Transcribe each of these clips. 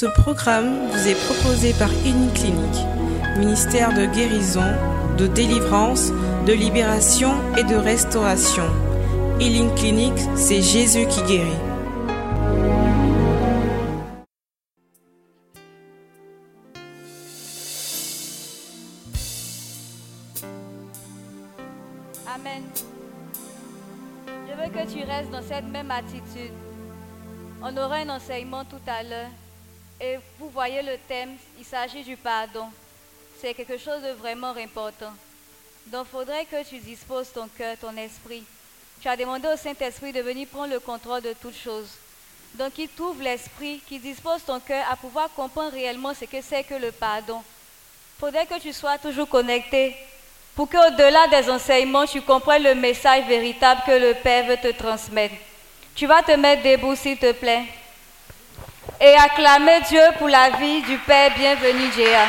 Ce programme vous est proposé par Clinique, ministère de guérison, de délivrance, de libération et de restauration. Healing Clinic, c'est Jésus qui guérit. Amen. Je veux que tu restes dans cette même attitude. On aura un enseignement tout à l'heure. Et vous voyez le thème, il s'agit du pardon. C'est quelque chose de vraiment important. Donc il faudrait que tu disposes ton cœur, ton esprit. Tu as demandé au Saint-Esprit de venir prendre le contrôle de toutes choses. Donc il t'ouvre l'esprit, qui dispose ton cœur à pouvoir comprendre réellement ce que c'est que le pardon. Il faudrait que tu sois toujours connecté pour qu'au-delà des enseignements, tu comprennes le message véritable que le Père veut te transmettre. Tu vas te mettre debout, s'il te plaît, et acclamer Dieu pour la vie du Père bienvenu, Jéa.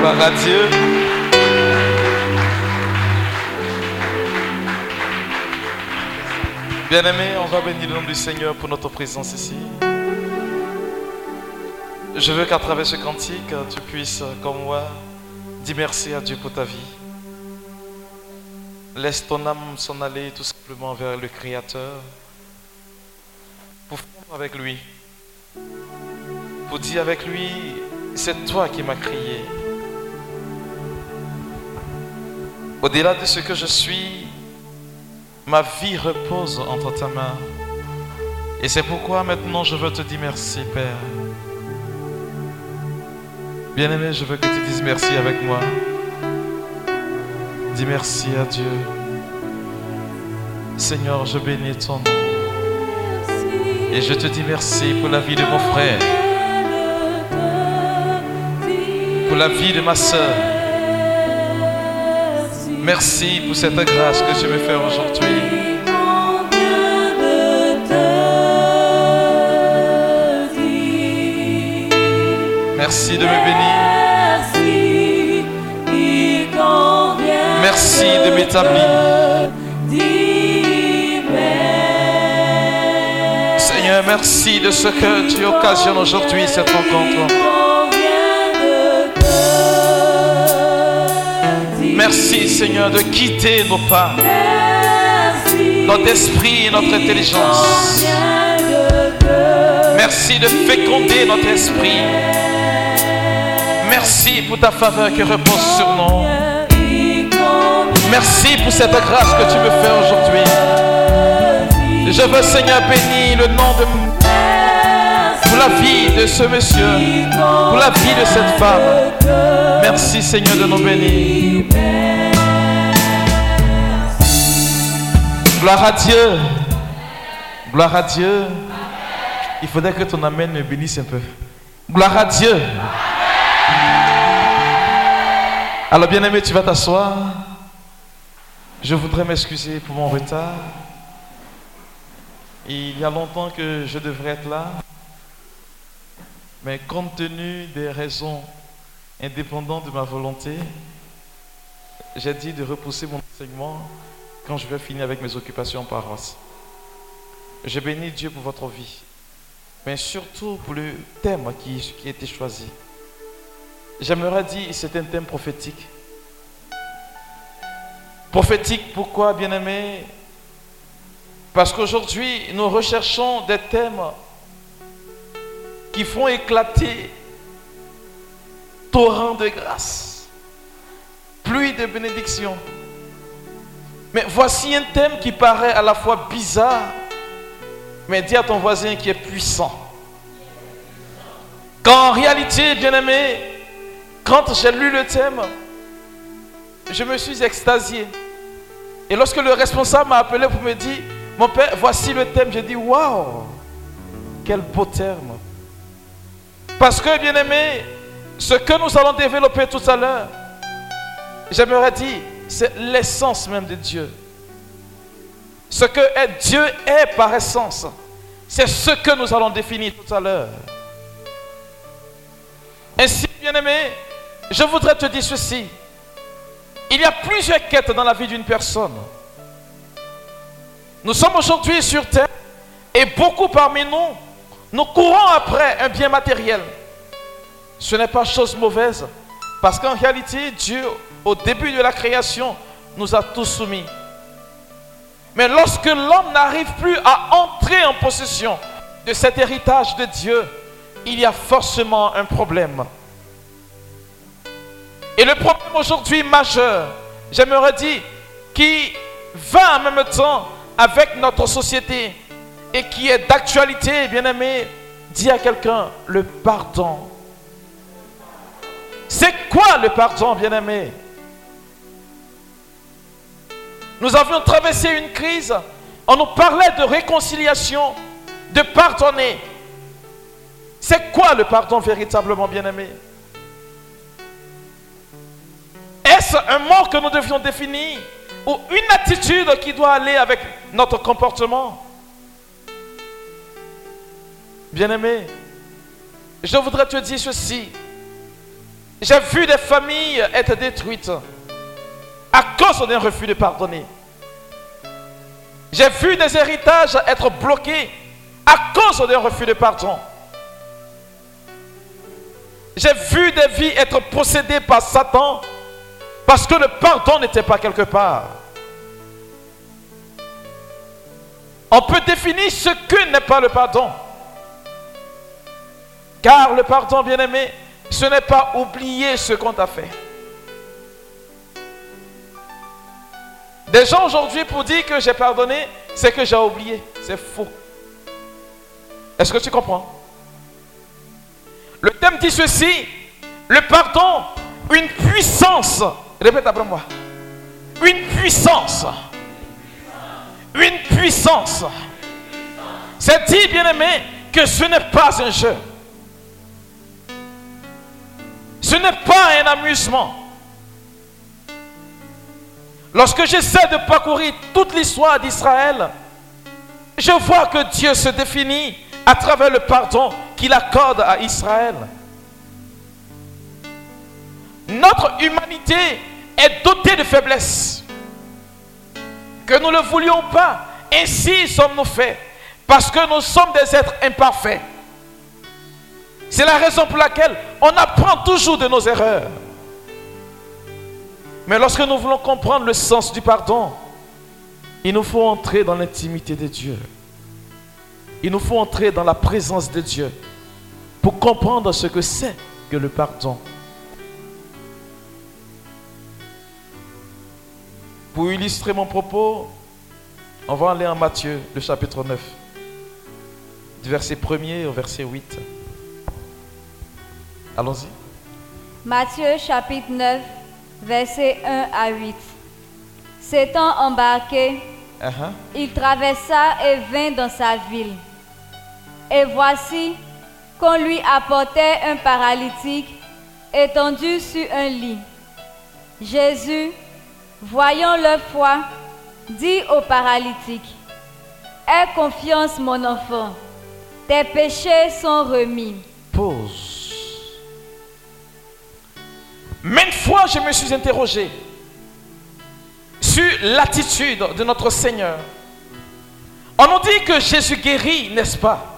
Gloire Bien-aimés, on va bénir le nom du Seigneur pour notre présence ici. Je veux qu'à travers ce cantique, tu puisses, comme moi, dire merci à Dieu pour ta vie. Laisse ton âme s'en aller tout simplement vers le Créateur pour fondre avec lui. Pour dire avec lui, c'est toi qui m'as créé. Au-delà de ce que je suis, ma vie repose entre ta main. Et c'est pourquoi maintenant je veux te dire merci, Père. Bien-aimé, je veux que tu dises merci avec moi. Dis merci à Dieu. Seigneur, je bénis ton nom. Et je te dis merci pour la vie de mon frère. Pour la vie de ma soeur. Merci pour cette grâce que tu me fais aujourd'hui. Merci de me bénir. Merci de m'établir. Seigneur, merci de ce que tu occasionnes aujourd'hui cette rencontre. Merci Seigneur de quitter nos pas, notre esprit et notre intelligence. Merci de féconder notre esprit. Merci pour ta faveur qui repose sur nous. Merci pour cette grâce que tu me fais aujourd'hui. Je veux Seigneur bénir le nom de pour la vie de ce monsieur, pour la vie de cette femme. Merci Seigneur de nous bénir. Gloire à Dieu. Gloire à Dieu. Il faudrait que ton Amen me bénisse un peu. Gloire à Dieu. Alors bien aimé, tu vas t'asseoir. Je voudrais m'excuser pour mon retard. Il y a longtemps que je devrais être là. Mais compte tenu des raisons indépendantes de ma volonté, j'ai dit de repousser mon enseignement quand je vais finir avec mes occupations en paroisse. Je bénis Dieu pour votre vie, mais surtout pour le thème qui, qui a été choisi. J'aimerais dire c'est un thème prophétique. Prophétique, pourquoi, bien aimé Parce qu'aujourd'hui, nous recherchons des thèmes qui font éclater torrent de grâce, pluie de bénédiction. Mais voici un thème qui paraît à la fois bizarre, mais dis à ton voisin qui est puissant. Quand en réalité, bien aimé, quand j'ai lu le thème, je me suis extasié. Et lorsque le responsable m'a appelé pour me dire, mon père, voici le thème, j'ai dit, waouh, quel beau terme. Parce que, bien aimé, ce que nous allons développer tout à l'heure, j'aimerais dire, c'est l'essence même de Dieu. Ce que Dieu est par essence. C'est ce que nous allons définir tout à l'heure. Ainsi, bien-aimé, je voudrais te dire ceci. Il y a plusieurs quêtes dans la vie d'une personne. Nous sommes aujourd'hui sur terre et beaucoup parmi nous, nous courons après un bien matériel. Ce n'est pas chose mauvaise parce qu'en réalité, Dieu, au début de la création, nous a tous soumis. Mais lorsque l'homme n'arrive plus à entrer en possession de cet héritage de Dieu, il y a forcément un problème. Et le problème aujourd'hui majeur, j'aimerais dire, qui va en même temps avec notre société et qui est d'actualité, bien aimé, dis à quelqu'un le pardon. C'est quoi le pardon, bien aimé? Nous avions traversé une crise. On nous parlait de réconciliation, de pardonner. C'est quoi le pardon véritablement, bien-aimé? Est-ce un mot que nous devions définir ou une attitude qui doit aller avec notre comportement? Bien-aimé, je voudrais te dire ceci. J'ai vu des familles être détruites à cause d'un refus de pardonner. J'ai vu des héritages être bloqués à cause d'un refus de pardon. J'ai vu des vies être possédées par Satan parce que le pardon n'était pas quelque part. On peut définir ce que n'est pas le pardon. Car le pardon, bien aimé, ce n'est pas oublier ce qu'on t'a fait. Des gens aujourd'hui pour dire que j'ai pardonné, c'est que j'ai oublié. C'est faux. Est-ce que tu comprends? Le thème dit ceci, le pardon, une puissance. Répète après moi. Une puissance. Une puissance. C'est dit, bien aimé, que ce n'est pas un jeu. Ce n'est pas un amusement. Lorsque j'essaie de parcourir toute l'histoire d'Israël, je vois que Dieu se définit à travers le pardon qu'il accorde à Israël. Notre humanité est dotée de faiblesses. Que nous ne le voulions pas, ainsi sommes-nous faits. Parce que nous sommes des êtres imparfaits. C'est la raison pour laquelle on apprend toujours de nos erreurs. Mais lorsque nous voulons comprendre le sens du pardon, il nous faut entrer dans l'intimité de Dieu. Il nous faut entrer dans la présence de Dieu pour comprendre ce que c'est que le pardon. Pour illustrer mon propos, on va aller en Matthieu, le chapitre 9, du verset 1er au verset 8. Allons-y. Matthieu chapitre 9, versets 1 à 8. S'étant embarqué, Uh-huh. il traversa et vint dans sa ville. Et voici qu'on lui apportait un paralytique étendu sur un lit. Jésus, voyant leur foi, dit au paralytique, Aie confiance mon enfant, tes péchés sont remis. Pause. Maintes fois, je me suis interrogé sur l'attitude de notre Seigneur. On nous dit que Jésus guérit, n'est-ce pas?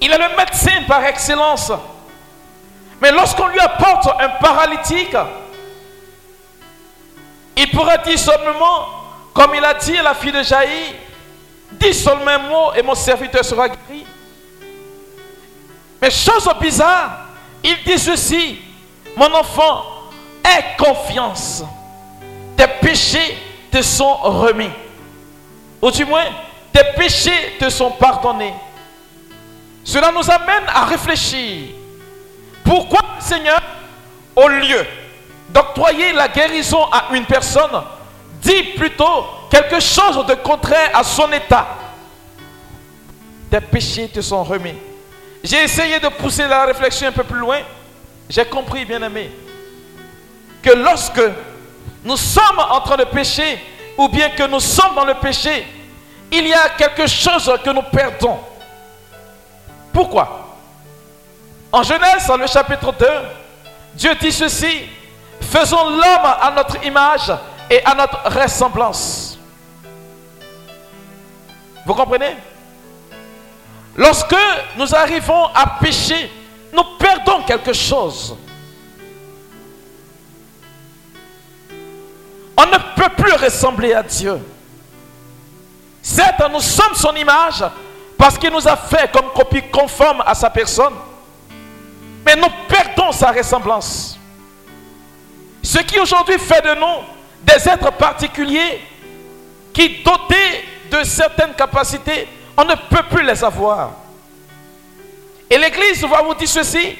Il est le médecin par excellence. Mais lorsqu'on lui apporte un paralytique, il pourrait dire seulement, comme il a dit à la fille de Jaïr, dis seulement un mot et mon serviteur sera guéri. Mais chose bizarre, il dit ceci, mon enfant, aie confiance. Tes péchés te sont remis. Ou du moins, tes péchés te sont pardonnés. Cela nous amène à réfléchir. Pourquoi Seigneur, au lieu d'octroyer la guérison à une personne, dit plutôt quelque chose de contraire à son état? Tes péchés te sont remis. J'ai essayé de pousser la réflexion un peu plus loin. J'ai compris, bien aimé, que lorsque nous sommes en train de pécher, ou bien que nous sommes dans le péché, il y a quelque chose que nous perdons. Pourquoi? En Genèse, dans le chapitre 2, Dieu dit ceci, faisons l'homme à notre image et à notre ressemblance. Vous comprenez? Lorsque nous arrivons à pécher, nous perdons quelque chose. On ne peut plus ressembler à Dieu. Certes, nous sommes son image parce qu'il nous a fait comme copie conforme à sa personne. Mais nous perdons sa ressemblance. Ce qui aujourd'hui fait de nous des êtres particuliers qui, dotés de certaines capacités, on ne peut plus les avoir. Et l'Église va vous dire ceci,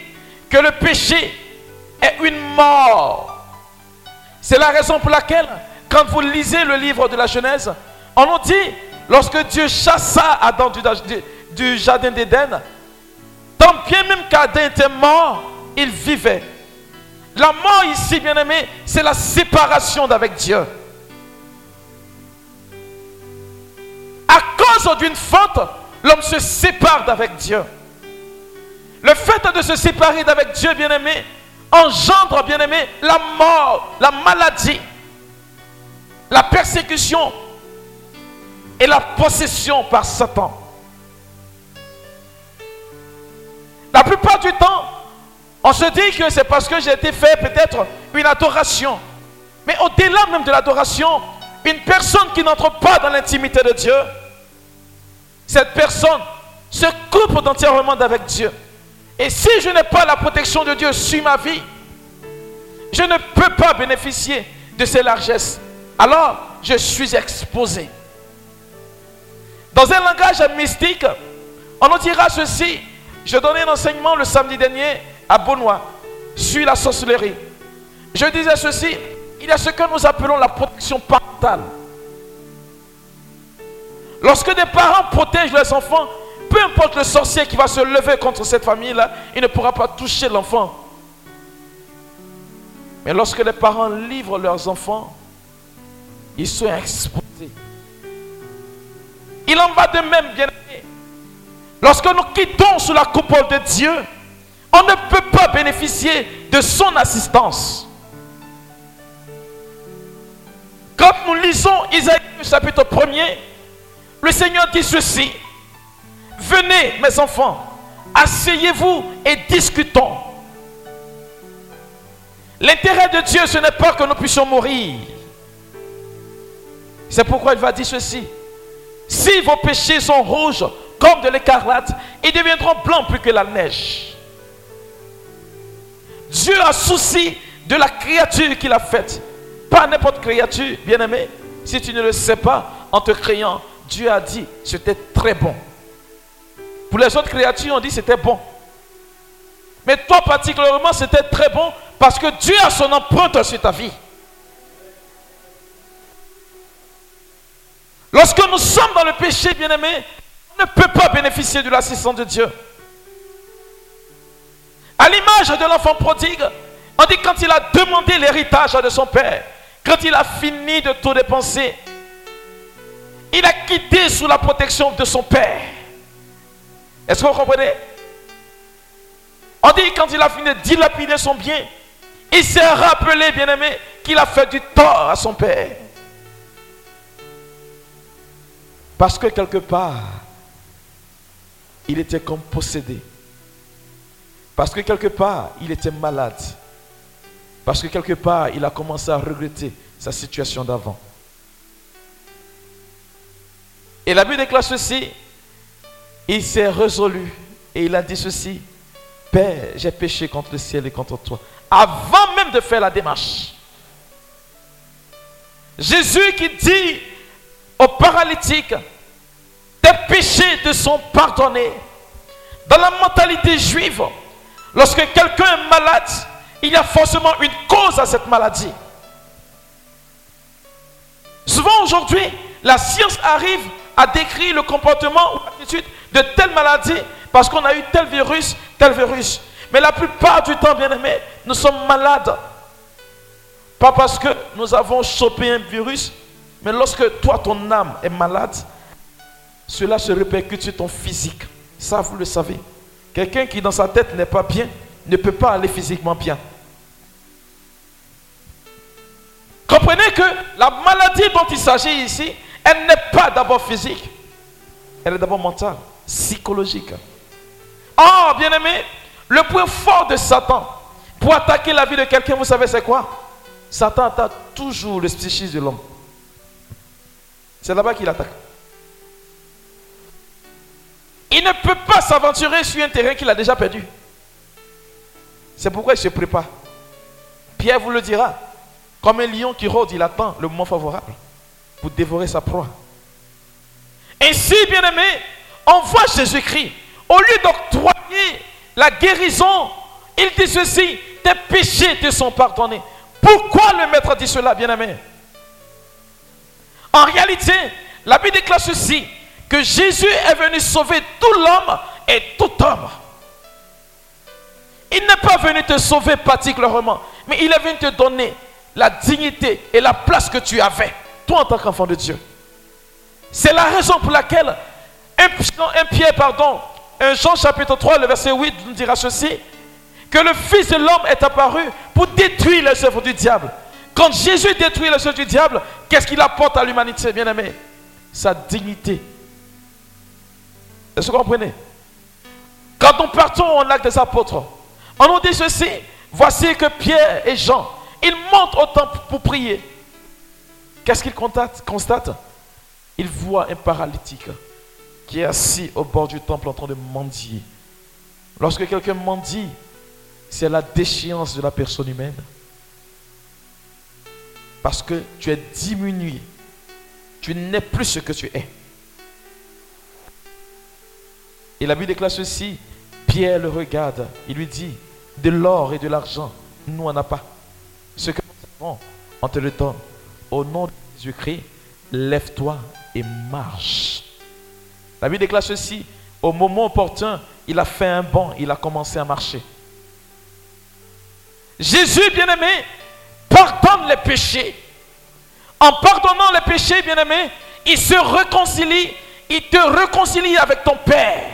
que le péché est une mort. C'est la raison pour laquelle, quand vous lisez le livre de la Genèse, on nous dit, lorsque Dieu chassa Adam du, jardin d'Éden, tant bien même qu'Adam était mort, il vivait. La mort ici, bien aimé, c'est la séparation d'avec Dieu. À cause d'une faute, l'homme se sépare d'avec Dieu. Le fait de se séparer d'avec Dieu, bien-aimé, engendre, bien-aimé, la mort, la maladie, la persécution et la possession par Satan. La plupart du temps, on se dit que c'est parce que j'ai été fait peut-être une adoration. Mais au-delà même de l'adoration, une personne qui n'entre pas dans l'intimité de Dieu, cette personne se coupe entièrement d'avec Dieu. Et si je n'ai pas la protection de Dieu sur ma vie, je ne peux pas bénéficier de ses largesses. Alors, je suis exposé. Dans un langage mystique, on nous dira ceci. Je donnais un enseignement le samedi dernier à Benoît sur la sorcellerie. Je disais ceci, il y a ce que nous appelons la protection parentale. Lorsque des parents protègent leurs enfants, peu importe le sorcier qui va se lever contre cette famille-là, il ne pourra pas toucher l'enfant. Mais lorsque les parents livrent leurs enfants, ils sont exposés. Il en va de même, bien aimé. Lorsque nous quittons sous la coupole de Dieu, on ne peut pas bénéficier de son assistance. Quand nous lisons Isaïe chapitre 1er, le Seigneur dit ceci. Venez, mes enfants, asseyez-vous et discutons. L'intérêt de Dieu, ce n'est pas que nous puissions mourir. C'est pourquoi il va dire ceci. Si vos péchés sont rouges comme de l'écarlate, ils deviendront blancs plus que la neige. Dieu a souci de la créature qu'il a faite. Pas n'importe créature, bien-aimé. Si tu ne le sais pas, en te créant, Dieu a dit c'était très bon. Pour les autres créatures, on dit c'était bon. Mais toi particulièrement, c'était très bon parce que Dieu a son empreinte sur ta vie. Lorsque nous sommes dans le péché, bien-aimé, on ne peut pas bénéficier de l'assistance de Dieu. À l'image de l'enfant prodigue, on dit quand il a demandé l'héritage de son père, quand il a fini de tout dépenser, il a quitté sous la protection de son père. Est-ce que vous comprenez? On dit quand il a fini de dilapider son bien, il s'est rappelé, bien aimé, qu'il a fait du tort à son père. Parce que quelque part, il était comme possédé. Parce que quelque part, il était malade. Parce que quelque part, il a commencé à regretter sa situation d'avant. Et la Bible déclare ceci, il s'est résolu et il a dit ceci, Père, j'ai péché contre le ciel et contre toi. Avant même de faire la démarche. Jésus qui dit aux paralytiques, tes péchés te sont pardonnés. Dans la mentalité juive, lorsque quelqu'un est malade, il y a forcément une cause à cette maladie. Souvent aujourd'hui, la science arrive à décrire le comportement ou l'attitude de telle maladie parce qu'on a eu tel virus, tel virus. Mais la plupart du temps, bien aimé, nous sommes malades. Pas parce que nous avons chopé un virus, Mais lorsque toi, ton âme est malade, cela se répercute sur ton physique. Ça, vous le savez. Quelqu'un qui dans sa tête n'est pas bien ne peut pas aller physiquement bien. Comprenez que la maladie dont il s'agit ici, elle n'est pas d'abord physique. Elle est d'abord mentale, psychologique. Oh, bien-aimé, le point fort de Satan pour attaquer la vie de quelqu'un, vous savez c'est quoi? Satan attaque toujours le psychisme de l'homme. C'est là-bas qu'il attaque. Il ne peut pas s'aventurer sur un terrain qu'il a déjà perdu. C'est pourquoi il se prépare. Pierre vous le dira. Comme un lion qui rôde, il attend le moment favorable pour dévorer sa proie. Ainsi, bien-aimé, on voit Jésus-Christ. Au lieu d'octroyer la guérison, il dit ceci, tes péchés te sont pardonnés. Pourquoi le maître dit cela, bien-aimé? En réalité, la Bible déclare ceci, que Jésus est venu sauver tout l'homme et tout homme. Il n'est pas venu te sauver particulièrement, mais il est venu te donner la dignité et la place que tu avais, toi en tant qu'enfant de Dieu. C'est la raison pour laquelle un, un Pierre, pardon, Jean chapitre 3, le verset 8 nous dira ceci, que le Fils de l'homme est apparu pour détruire les œuvres du diable. Quand Jésus détruit les œuvres du diable, qu'est-ce qu'il apporte à l'humanité, bien aimé Sa dignité. Est-ce que vous comprenez? Quand nous partons en acte des apôtres, on nous dit ceci, voici que Pierre et Jean, ils montent au temple pour prier. Qu'est-ce qu'ils constatent? Ils voient un paralytique qui est assis au bord du temple en train de mendier. Lorsque quelqu'un mendie, c'est la déchéance de la personne humaine. Parce que tu es diminué. Tu n'es plus ce que tu es. Et la Bible déclare ceci. Pierre le regarde. Il lui dit, de l'or et de l'argent, nous n'en a pas. Ce que nous avons, on te le donne. Au nom de Jésus-Christ, lève-toi et marche. La Bible déclare ceci. Au moment opportun, il a fait un bond, il a commencé à marcher. Jésus, bien-aimé, pardonne les péchés. En pardonnant les péchés, bien-aimé, il se réconcilie, il te réconcilie avec ton Père.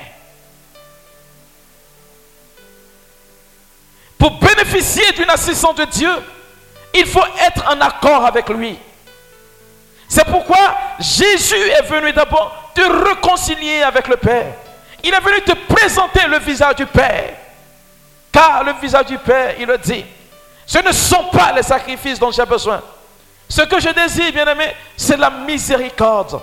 Pour bénéficier d'une assistance de Dieu, il faut être en accord avec lui. C'est pourquoi Jésus est venu d'abord te réconcilier avec le Père. Il est venu te présenter le visage du Père. Car le visage du Père, il le dit, ce ne sont pas les sacrifices dont j'ai besoin. Ce que je désire, bien-aimé, c'est la miséricorde.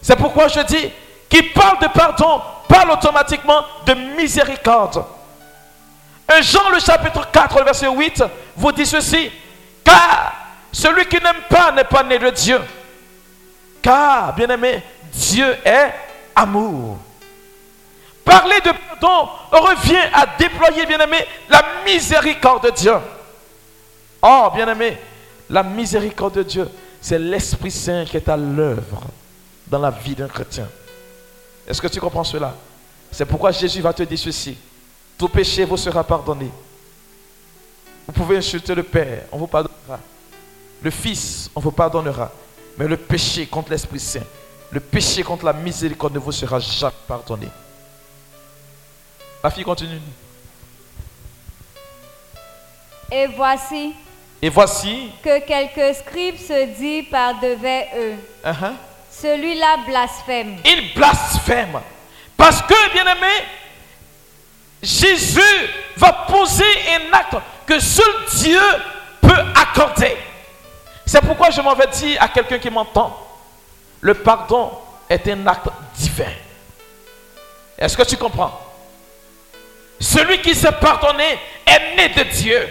C'est pourquoi je dis, qui parle de pardon, parle automatiquement de miséricorde. Un Jean le chapitre 4, le verset 8, vous dit ceci, car celui qui n'aime pas n'est pas né de Dieu. Car, bien-aimé, Dieu est amour. Parler de pardon revient à déployer, bien-aimé, la miséricorde de Dieu. Oh, bien-aimé, la miséricorde de Dieu, c'est l'Esprit Saint qui est à l'œuvre dans la vie d'un chrétien. Est-ce que tu comprends cela? C'est pourquoi Jésus va te dire ceci. Tout péché vous sera pardonné. Vous pouvez insulter le Père, on vous pardonnera. Le Fils, on vous pardonnera. Mais le péché contre l'Esprit Saint, le péché contre la miséricorde ne vous sera jamais pardonné. La fille continue. Et voici Et voici, que quelques scribes se dit par devers eux, uh-huh, celui-là blasphème. il blasphème. Parce que, bien aimé, Jésus va poser un acte que seul Dieu peut accorder. C'est pourquoi je m'en vais dire à quelqu'un qui m'entend, le pardon est un acte divin. Est-ce que tu comprends? Celui qui s'est pardonné est né de Dieu.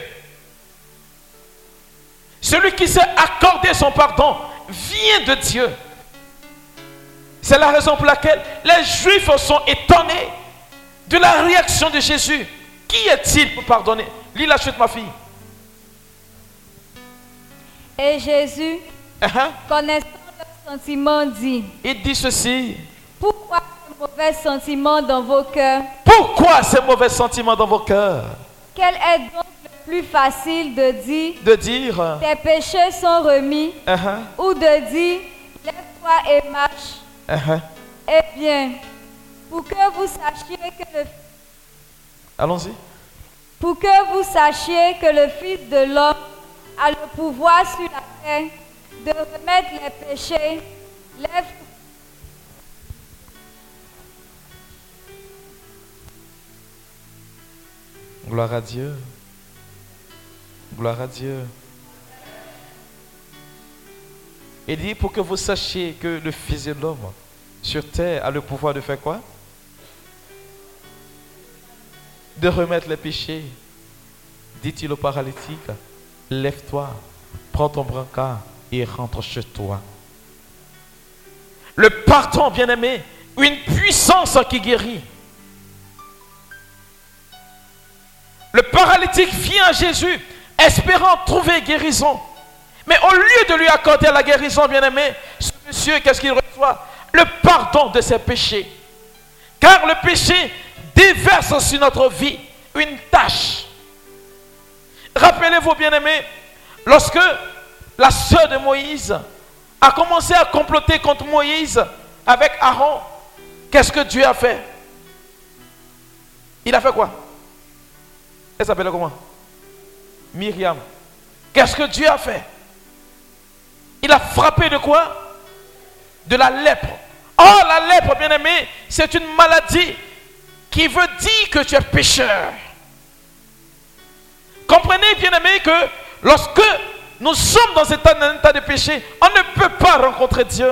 Celui qui s'est accordé son pardon vient de Dieu. C'est la raison pour laquelle les Juifs sont étonnés de la réaction de Jésus. Qui est-il pour pardonner? Lis la chute, ma fille. Et Jésus, Uh-huh. connaissant leurs sentiments, dit, Il dit ceci. pourquoi ce mauvais sentiment dans vos cœurs? Pourquoi ces mauvais sentiments dans vos cœurs? Quel est donc le plus facile de dire de dire tes péchés sont remis? Uh-huh, ou de dire lève-toi et marche? uh-huh. Eh bien, pour que vous sachiez que le, Allons-y. pour que vous sachiez que le Fils de l'homme a le pouvoir sur la terre de remettre les péchés, Gloire à Dieu. Gloire à Dieu. Il dit pour que vous sachiez que le Fils de l'homme sur terre a le pouvoir de faire quoi? De remettre les péchés. Dit-il au paralytique, lève-toi, prends ton brancard et rentre chez toi. Le pardon, bien-aimé, une puissance qui guérit. Le paralytique vient à Jésus, espérant trouver guérison. Mais au lieu de lui accorder la guérison, bien-aimé, ce monsieur, qu'est-ce qu'il reçoit? Le pardon de ses péchés. Car le péché déverse sur notre vie une tâche. Rappelez-vous, bien-aimé, lorsque la sœur de Moïse a commencé à comploter contre Moïse avec Aaron, qu'est-ce que Dieu a fait? Il a fait quoi? Elle s'appelait comment? Myriam. Qu'est-ce que Dieu a fait? Il a frappé de quoi? De la lèpre. Oh, la lèpre, bien-aimé, c'est une maladie qui veut dire que tu es pécheur. Comprenez, bien-aimé, que lorsque nous sommes dans un état de péché, on ne peut pas rencontrer Dieu.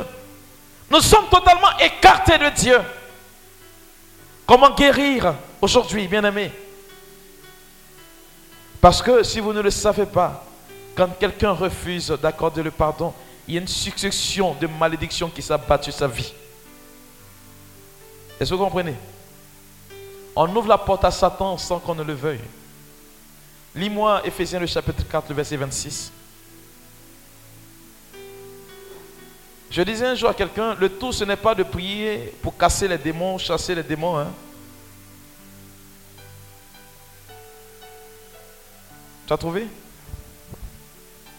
Nous sommes totalement écartés de Dieu. Comment guérir aujourd'hui, bien-aimé Parce que si vous ne le savez pas, quand quelqu'un refuse d'accorder le pardon, il y a une succession de malédictions qui s'abattent sur sa vie. Est-ce que vous comprenez? On ouvre la porte à Satan sans qu'on ne le veuille. Lis-moi Ephésiens le chapitre 4, le verset 26. Je disais un jour à quelqu'un, le tout ce n'est pas de prier pour casser les démons, chasser les démons. Hein. Tu as trouvé?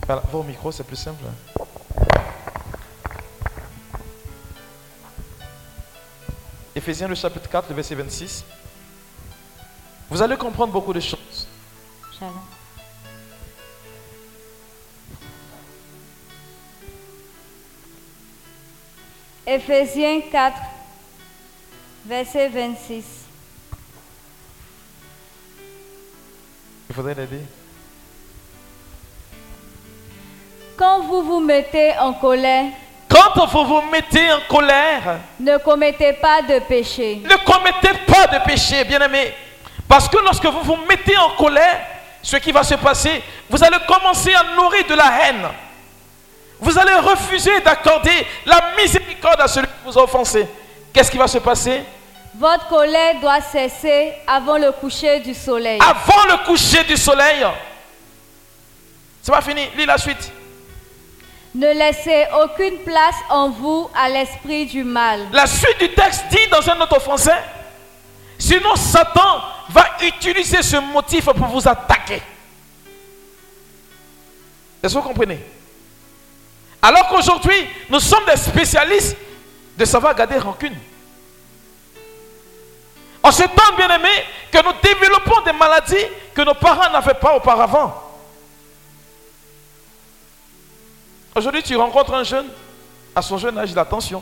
Va au micro, c'est plus simple. Ephésiens le chapitre 4, le verset 26. Vous allez comprendre beaucoup de choses. Shalom. Éphésiens 4, verset 26. Il faudrait l'aider. Quand vous vous mettez en colère, Quand vous vous mettez en colère, ne commettez pas de péché. ne commettez pas de péché, bien-aimé. Parce que lorsque vous vous mettez en colère, ce qui va se passer, vous allez commencer à nourrir de la haine. Vous allez refuser d'accorder la miséricorde à celui qui vous a offensé. Qu'est-ce qui va se passer? Votre colère doit cesser avant le coucher du soleil. Avant le coucher du soleil. C'est pas fini. Lis la suite. Ne laissez aucune place en vous à l'esprit du mal. La suite du texte dit dans un autre français, sinon Satan va utiliser ce motif pour vous attaquer. Est-ce que vous comprenez? Alors qu'aujourd'hui, nous sommes des spécialistes de savoir garder rancune. En ce temps, bien aimé, que nous développons des maladies que nos parents n'avaient pas auparavant. Aujourd'hui, tu rencontres un jeune, à son jeune âge, il.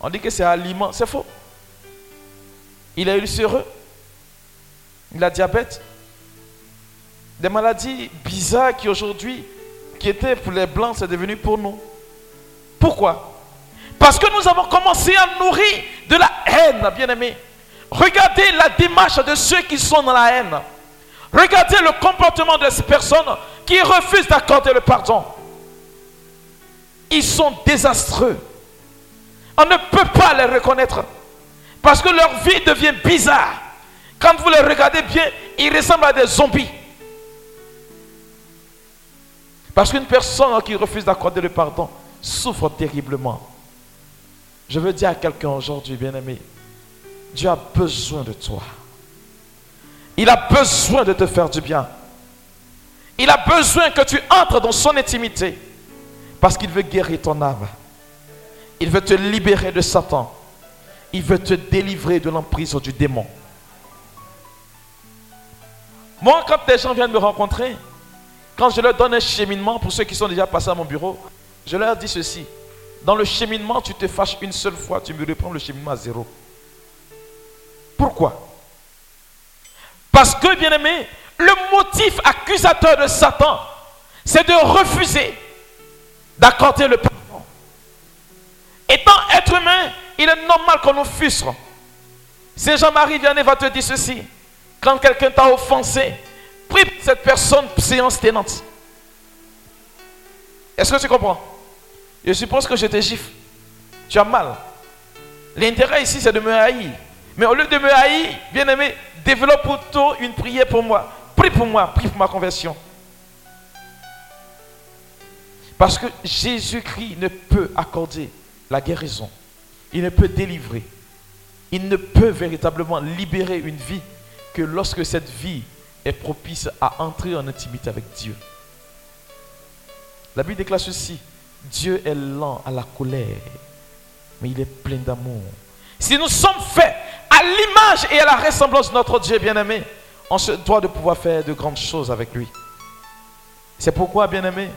On dit que c'est aliment. C'est faux. Il est ulcéreux. Il a diabète. Des maladies bizarres qui aujourd'hui, qui étaient pour les blancs, c'est devenu pour nous. Pourquoi? Parce que nous avons commencé à nourrir de la haine, bien-aimés. Regardez la démarche de ceux qui sont dans la haine. Regardez le comportement de ces personnes qui refusent d'accorder le pardon. Ils sont désastreux. On ne peut pas les reconnaître. Parce que leur vie devient bizarre. Quand vous les regardez bien, ils ressemblent à des zombies. Parce qu'une personne qui refuse d'accorder le pardon souffre terriblement. Je veux dire à quelqu'un aujourd'hui, bien-aimé, Dieu a besoin de toi. Il a besoin de te faire du bien. Il a besoin que tu entres dans son intimité. Parce qu'il veut guérir ton âme. Il veut te libérer de Satan. Il veut te délivrer de l'emprise du démon. Moi, quand des gens viennent me rencontrer, quand je leur donne un cheminement, pour ceux qui sont déjà passés à mon bureau, je leur dis ceci. Dans le cheminement, tu te fâches une seule fois, tu me reprends le cheminement à zéro. Pourquoi? Parce que, bien aimé, le motif accusateur de Satan, c'est de refuser d'accorder le pardon. Étant être humain, il est normal qu'on nous frustre. Saint Jean-Marie Vianney va te dire ceci. Quand quelqu'un t'a offensé, prie cette personne séance tenante. Est-ce que tu comprends? Je suppose que je te gifle. Tu as mal. L'intérêt ici, c'est de me haïr. Mais au lieu de me haïr, bien aimé, développe plutôt une prière pour moi. Prie pour moi, prie pour ma conversion. Parce que Jésus-Christ ne peut accorder la guérison. Il ne peut délivrer. Il ne peut véritablement libérer une vie que lorsque cette vie est propice à entrer en intimité avec Dieu. La Bible déclare ceci. Dieu est lent à la colère, mais il est plein d'amour. Si nous sommes faits à l'image et à la ressemblance de notre Dieu bien-aimé, on se doit de pouvoir faire de grandes choses avec lui. C'est pourquoi, bien-aimé,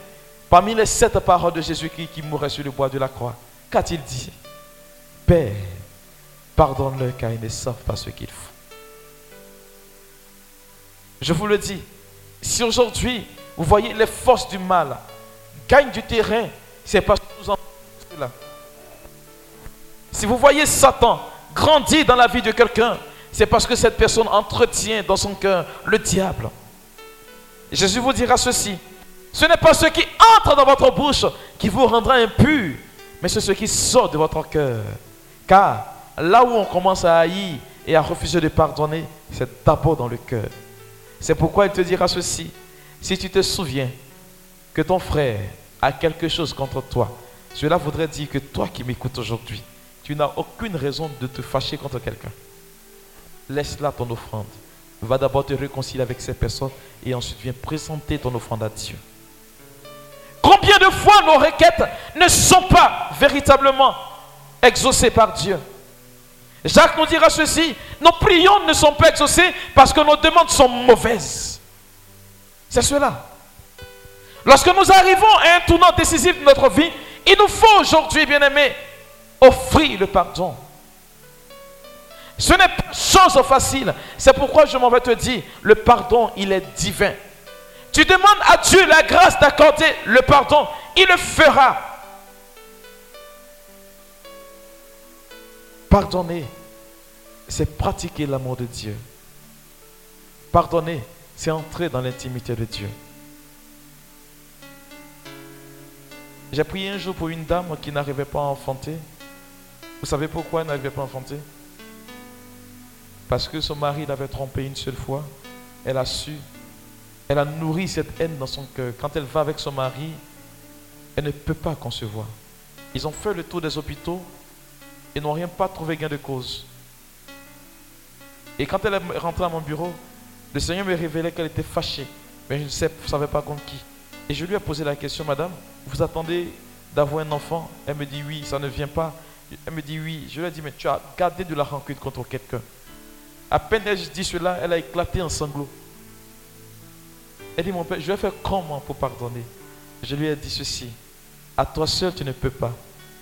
parmi les sept paroles de Jésus-Christ qui mourait sur le bois de la croix, qu'a-t-il dit? Père, pardonne-leur car ils ne savent pas ce qu'ils font. Je vous le dis, si aujourd'hui vous voyez les forces du mal gagnent du terrain, c'est parce que nous en cela. Si vous voyez Satan grandir dans la vie de quelqu'un, c'est parce que cette personne entretient dans son cœur le diable. Jésus vous dira ceci. Ce n'est pas ce qui entre dans votre bouche qui vous rendra impur, mais c'est ce qui sort de votre cœur. Car là où on commence à haïr et à refuser de pardonner, c'est d'abord dans le cœur. C'est pourquoi il te dira ceci. Si tu te souviens que ton frère a quelque chose contre toi, cela voudrait dire que toi qui m'écoutes aujourd'hui, tu n'as aucune raison de te fâcher contre quelqu'un. Laisse là ton offrande. Va d'abord te réconcilier avec ces personnes et ensuite viens présenter ton offrande à Dieu. Combien de fois nos requêtes ne sont pas véritablement exaucées par Dieu Jacques nous dira ceci, nos prions ne sont pas exaucées parce que nos demandes sont mauvaises. C'est cela. Lorsque nous arrivons à un tournant décisif de notre vie, il nous faut aujourd'hui, bien aimés, offrir le pardon. Ce n'est pas chose facile. C'est pourquoi je m'en vais te dire, le pardon, il est divin. Tu demandes à Dieu la grâce d'accorder le pardon, il le fera. Pardonner, c'est pratiquer l'amour de Dieu. Pardonner, c'est entrer dans l'intimité de Dieu. J'ai prié un jour pour une dame qui n'arrivait pas à enfanter. Vous savez pourquoi elle n'arrivait pas à enfanter? Parce que son mari l'avait trompé une seule fois. Elle a su. Elle a nourri cette haine dans son cœur. Quand elle va avec son mari, elle ne peut pas concevoir. Ils ont fait le tour des hôpitaux et n'ont rien pas trouvé gain de cause. Et quand elle est rentrée à mon bureau, le Seigneur me révélait qu'elle était fâchée. Mais je ne savais pas contre qui. Et je lui ai posé la question, Madame, vous attendez d'avoir un enfant? Elle me dit oui, ça ne vient pas. Elle me dit oui. Je lui ai dit, mais tu as gardé de la rancune contre quelqu'un. À peine elle dit cela, elle a éclaté en sanglots. Elle dit, mon père, je vais faire comment pour pardonner Je lui ai dit ceci. À toi seul, tu ne peux pas.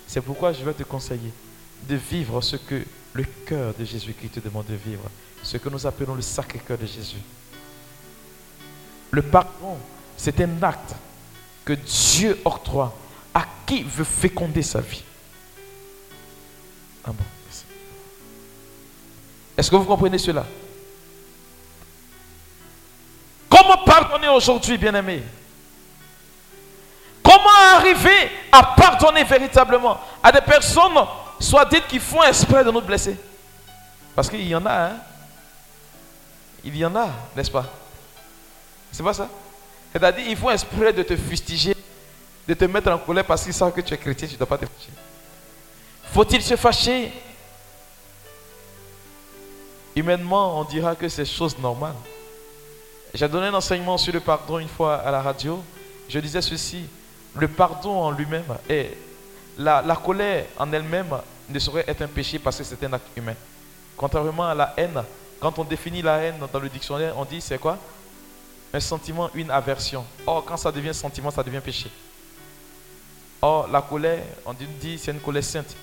C'est pourquoi je vais te conseiller de vivre ce que le cœur de Jésus-Christ te demande de vivre. Ce que nous appelons le sacré cœur de Jésus. Le pardon, c'est un acte que Dieu octroie à qui veut féconder sa vie. Ah bon, Est-ce que vous comprenez cela? Comment pardonner aujourd'hui, bien-aimé? Comment arriver à pardonner véritablement à des personnes, soit dites, qui font esprit de nous blesser Parce qu'il y en a, hein Il y en a, n'est-ce pas? C'est pas ça? C'est-à-dire, ils font esprit de te fustiger, de te mettre en colère parce qu'ils savent que tu es chrétien, tu ne dois pas te fâcher. Faut-il se fâcher? Humainement, on dira que c'est chose normale. J'ai donné un enseignement sur le pardon une fois à la radio. Je disais ceci, le pardon en lui-même est la, colère en elle-même ne saurait être un péché parce que c'est un acte humain. Contrairement à la haine, quand on définit la haine dans le dictionnaire, on dit c'est quoi? Un sentiment, une aversion. Or, quand ça devient sentiment, ça devient péché. Or, la colère, on dit, c'est une colère sainte.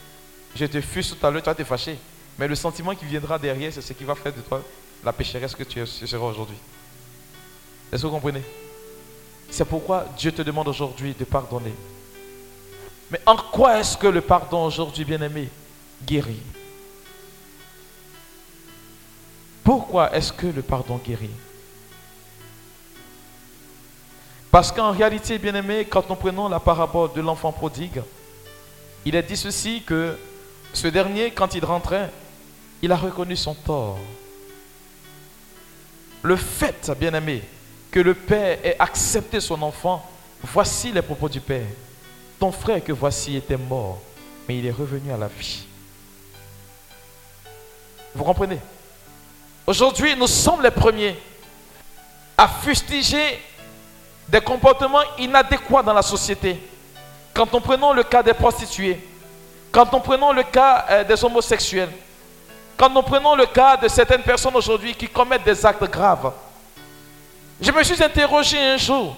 Je te fuis tout à l'heure, tu vas te fâcher. Mais le sentiment qui viendra derrière, c'est ce qui va faire de toi la pécheresse que tu seras aujourd'hui. Est-ce que vous comprenez? C'est pourquoi Dieu te demande aujourd'hui de pardonner. Mais en quoi est-ce que le pardon aujourd'hui, bien-aimé, guérit? Pourquoi est-ce que le pardon guérit? Parce qu'en réalité, bien-aimé, quand nous prenons la parabole de l'enfant prodigue, il est dit ceci que ce dernier, quand il rentrait, il a reconnu son tort. Le fait, bien-aimé, que le Père ait accepté son enfant, voici les propos du Père. Ton frère que voici était mort, mais il est revenu à la vie. Vous comprenez? Aujourd'hui, nous sommes les premiers à fustiger des comportements inadéquats dans la société. Quand nous prenons le cas des prostituées, quand nous prenons le cas euh, des homosexuels, quand nous prenons le cas de certaines personnes aujourd'hui qui commettent des actes graves, je me suis interrogé un jour,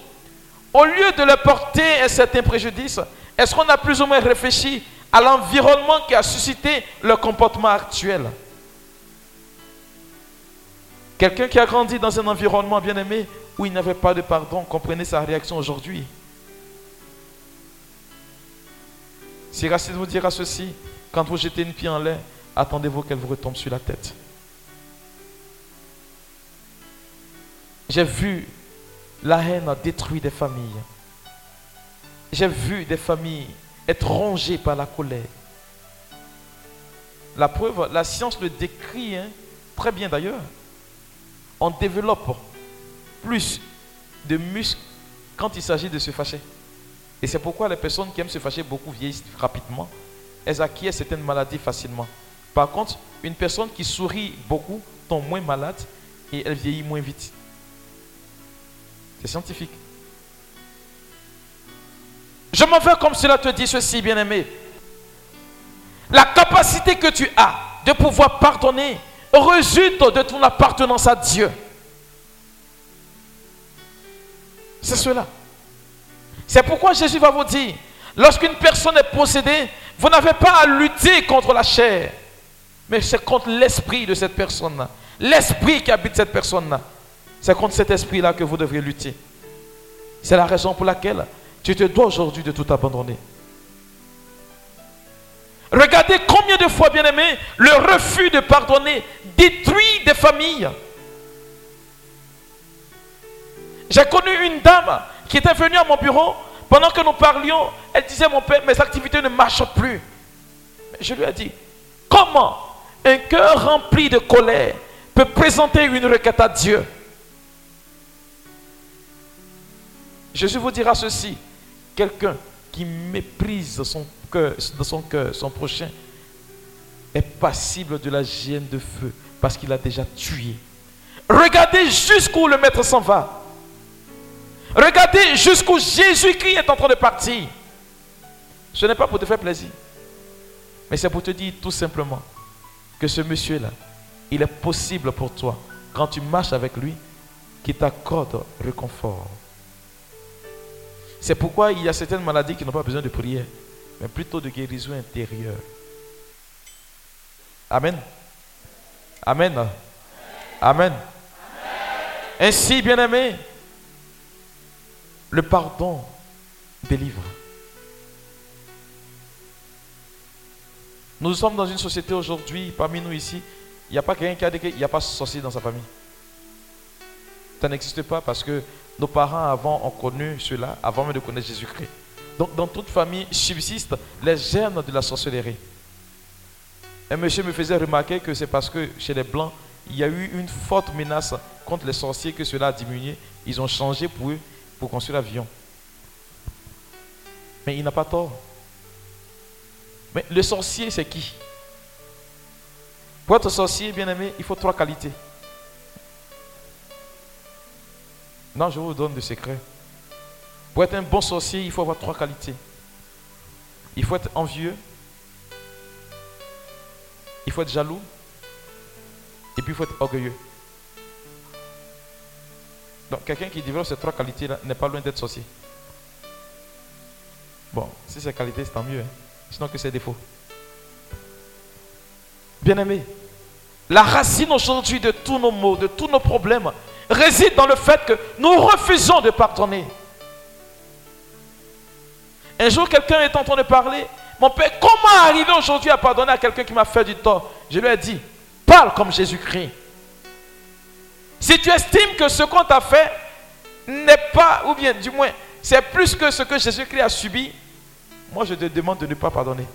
au lieu de leur porter un certain préjudice, est-ce qu'on a plus ou moins réfléchi à l'environnement qui a suscité leur comportement actuel? Quelqu'un qui a grandi dans un environnement bien aimé où il n'avait pas de pardon, comprenez sa réaction aujourd'hui. Si Racine vous dira ceci, quand vous jetez une pierre en l'air, attendez-vous qu'elle vous retombe sur la tête. J'ai vu la haine détruire des familles. J'ai vu des familles être rongées par la colère. La preuve, la science le décrit hein, très bien d'ailleurs. On développe plus de muscles quand il s'agit de se fâcher. Et c'est pourquoi les personnes qui aiment se fâcher beaucoup vieillissent rapidement. Elles acquièrent certaines maladies facilement. Par contre, une personne qui sourit beaucoup tombe moins malade et elle vieillit moins vite. C'est scientifique. Je m'en vais comme cela te dit ceci, bien-aimé. La capacité que tu as de pouvoir pardonner résulte de ton appartenance à Dieu. C'est cela. C'est pourquoi Jésus va vous dire, lorsqu'une personne est possédée, vous n'avez pas à lutter contre la chair, mais c'est contre l'esprit de cette personne-là. L'esprit qui habite cette personne-là. C'est contre cet esprit-là que vous devriez lutter. C'est la raison pour laquelle tu te dois aujourd'hui de tout abandonner. Regardez combien de fois, bien aimé, le refus de pardonner détruit des familles. J'ai connu une dame qui était venue à mon bureau. Pendant que nous parlions, elle disait, mon père, mes activités ne marchent plus. Je lui ai dit, comment un cœur rempli de colère peut présenter une requête à Dieu? Jésus vous dira ceci. Quelqu'un qui méprise son cœur, dans son cœur son prochain est passible de la gêne de feu parce qu'il a déjà tué. Regardez jusqu'où le maître s'en va. Regardez jusqu'où Jésus-Christ est en train de partir. Ce n'est pas pour te faire plaisir, mais c'est pour te dire tout simplement que ce monsieur-là, il est possible pour toi, quand tu marches avec lui, qu'il t'accorde réconfort. C'est pourquoi il y a certaines maladies qui n'ont pas besoin de prière, mais plutôt de guérison intérieure. Amen. Amen. Amen. Ainsi, bien-aimé, le pardon délivre. Nous sommes dans une société aujourd'hui, parmi nous ici, il n'y a pas quelqu'un qui a dit qu'il n'y a pas de sorcier dans sa famille. Ça n'existe pas parce que nos parents avant ont connu cela, avant même de connaître Jésus-Christ. Donc dans toute famille subsistent les germes de la sorcellerie. Un monsieur me faisait remarquer que c'est parce que chez les Blancs, il y a eu une forte menace contre les sorciers que cela a diminué. Ils ont changé pour eux pour construire l'avion. Mais il n'a pas tort. Mais le sorcier, c'est qui? Pour être sorcier, bien aimé, il faut trois qualités. Non, je vous donne des secrets. Pour être un bon sorcier, il faut avoir trois qualités. Il faut être envieux. Il faut être jaloux. Et puis il faut être orgueilleux. Donc quelqu'un qui développe ces trois qualités-là n'est pas loin d'être sorcier. Bon, si ces qualités, c'est tant mieux. Hein. Sinon que c'est défaut. Bien-aimé, la racine aujourd'hui de tous nos maux, de tous nos problèmes, réside dans le fait que nous refusons de pardonner. Un jour, quelqu'un est en train de parler. Mon père, comment arriver aujourd'hui à pardonner à quelqu'un qui m'a fait du tort? Je lui ai dit, parle comme Jésus-Christ. Si tu estimes que ce qu'on t'a fait n'est pas, ou bien du moins, c'est plus que ce que Jésus-Christ a subi, moi je te demande de ne pas pardonner.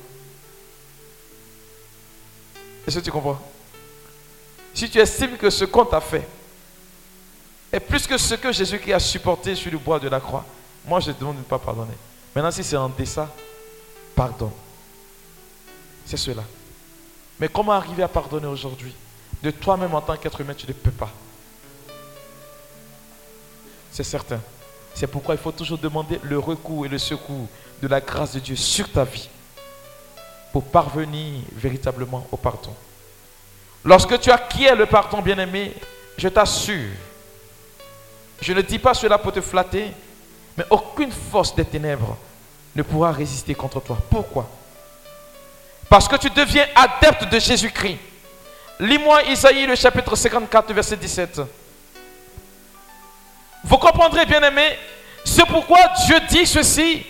Est-ce que tu comprends? Si tu estimes que ce qu'on t'a fait est plus que ce que Jésus-Christ a supporté sur le bois de la croix, moi je demande de ne pas pardonner. Maintenant, si c'est en dessin, pardonne. C'est cela. Mais comment arriver à pardonner aujourd'hui? De toi-même en tant qu'être humain, tu ne peux pas. C'est certain. C'est pourquoi il faut toujours demander le recours et le secours de la grâce de Dieu sur ta vie pour parvenir véritablement au pardon. Lorsque tu acquiers le pardon, bien-aimé, je t'assure, je ne dis pas cela pour te flatter, mais aucune force des ténèbres ne pourra résister contre toi. Pourquoi? Parce que tu deviens adepte de Jésus-Christ. Lis-moi Isaïe le chapitre 54, verset 17. Vous comprendrez, bien aimé, c'est pourquoi Dieu dit ceci,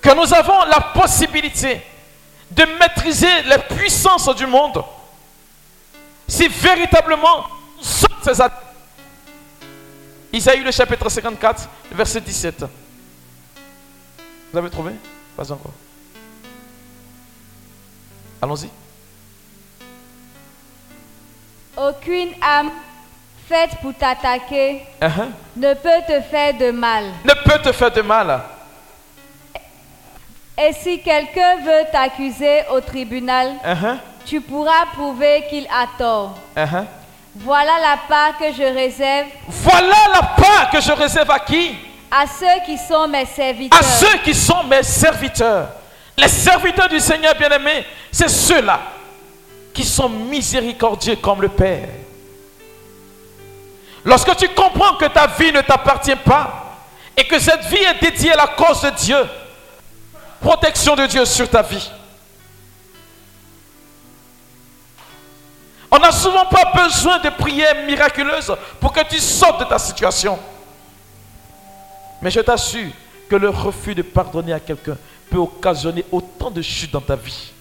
que nous avons la possibilité de maîtriser les puissances du monde si véritablement nous. Isaïe le chapitre 54, verset 17. Vous avez trouvé? Pas encore. Allons-y. Aucune âme faite pour t'attaquer Uh-huh. ne peut te faire de mal. Ne peut te faire de mal. Et si quelqu'un veut t'accuser au tribunal, Uh-huh. tu pourras prouver qu'il a tort. Uh-huh. Voilà la part que je réserve Voilà la part que je réserve à qui? à ceux qui sont mes serviteurs. À ceux qui sont mes serviteurs. Les serviteurs du Seigneur bien-aimé, c'est ceux-là qui sont miséricordieux comme le Père. Lorsque tu comprends que ta vie ne t'appartient pas et que cette vie est dédiée à la cause de Dieu, protection de Dieu sur ta vie. On n'a souvent pas besoin de prières miraculeuses pour que tu sortes de ta situation. Mais je t'assure que le refus de pardonner à quelqu'un peut occasionner autant de chutes dans ta vie.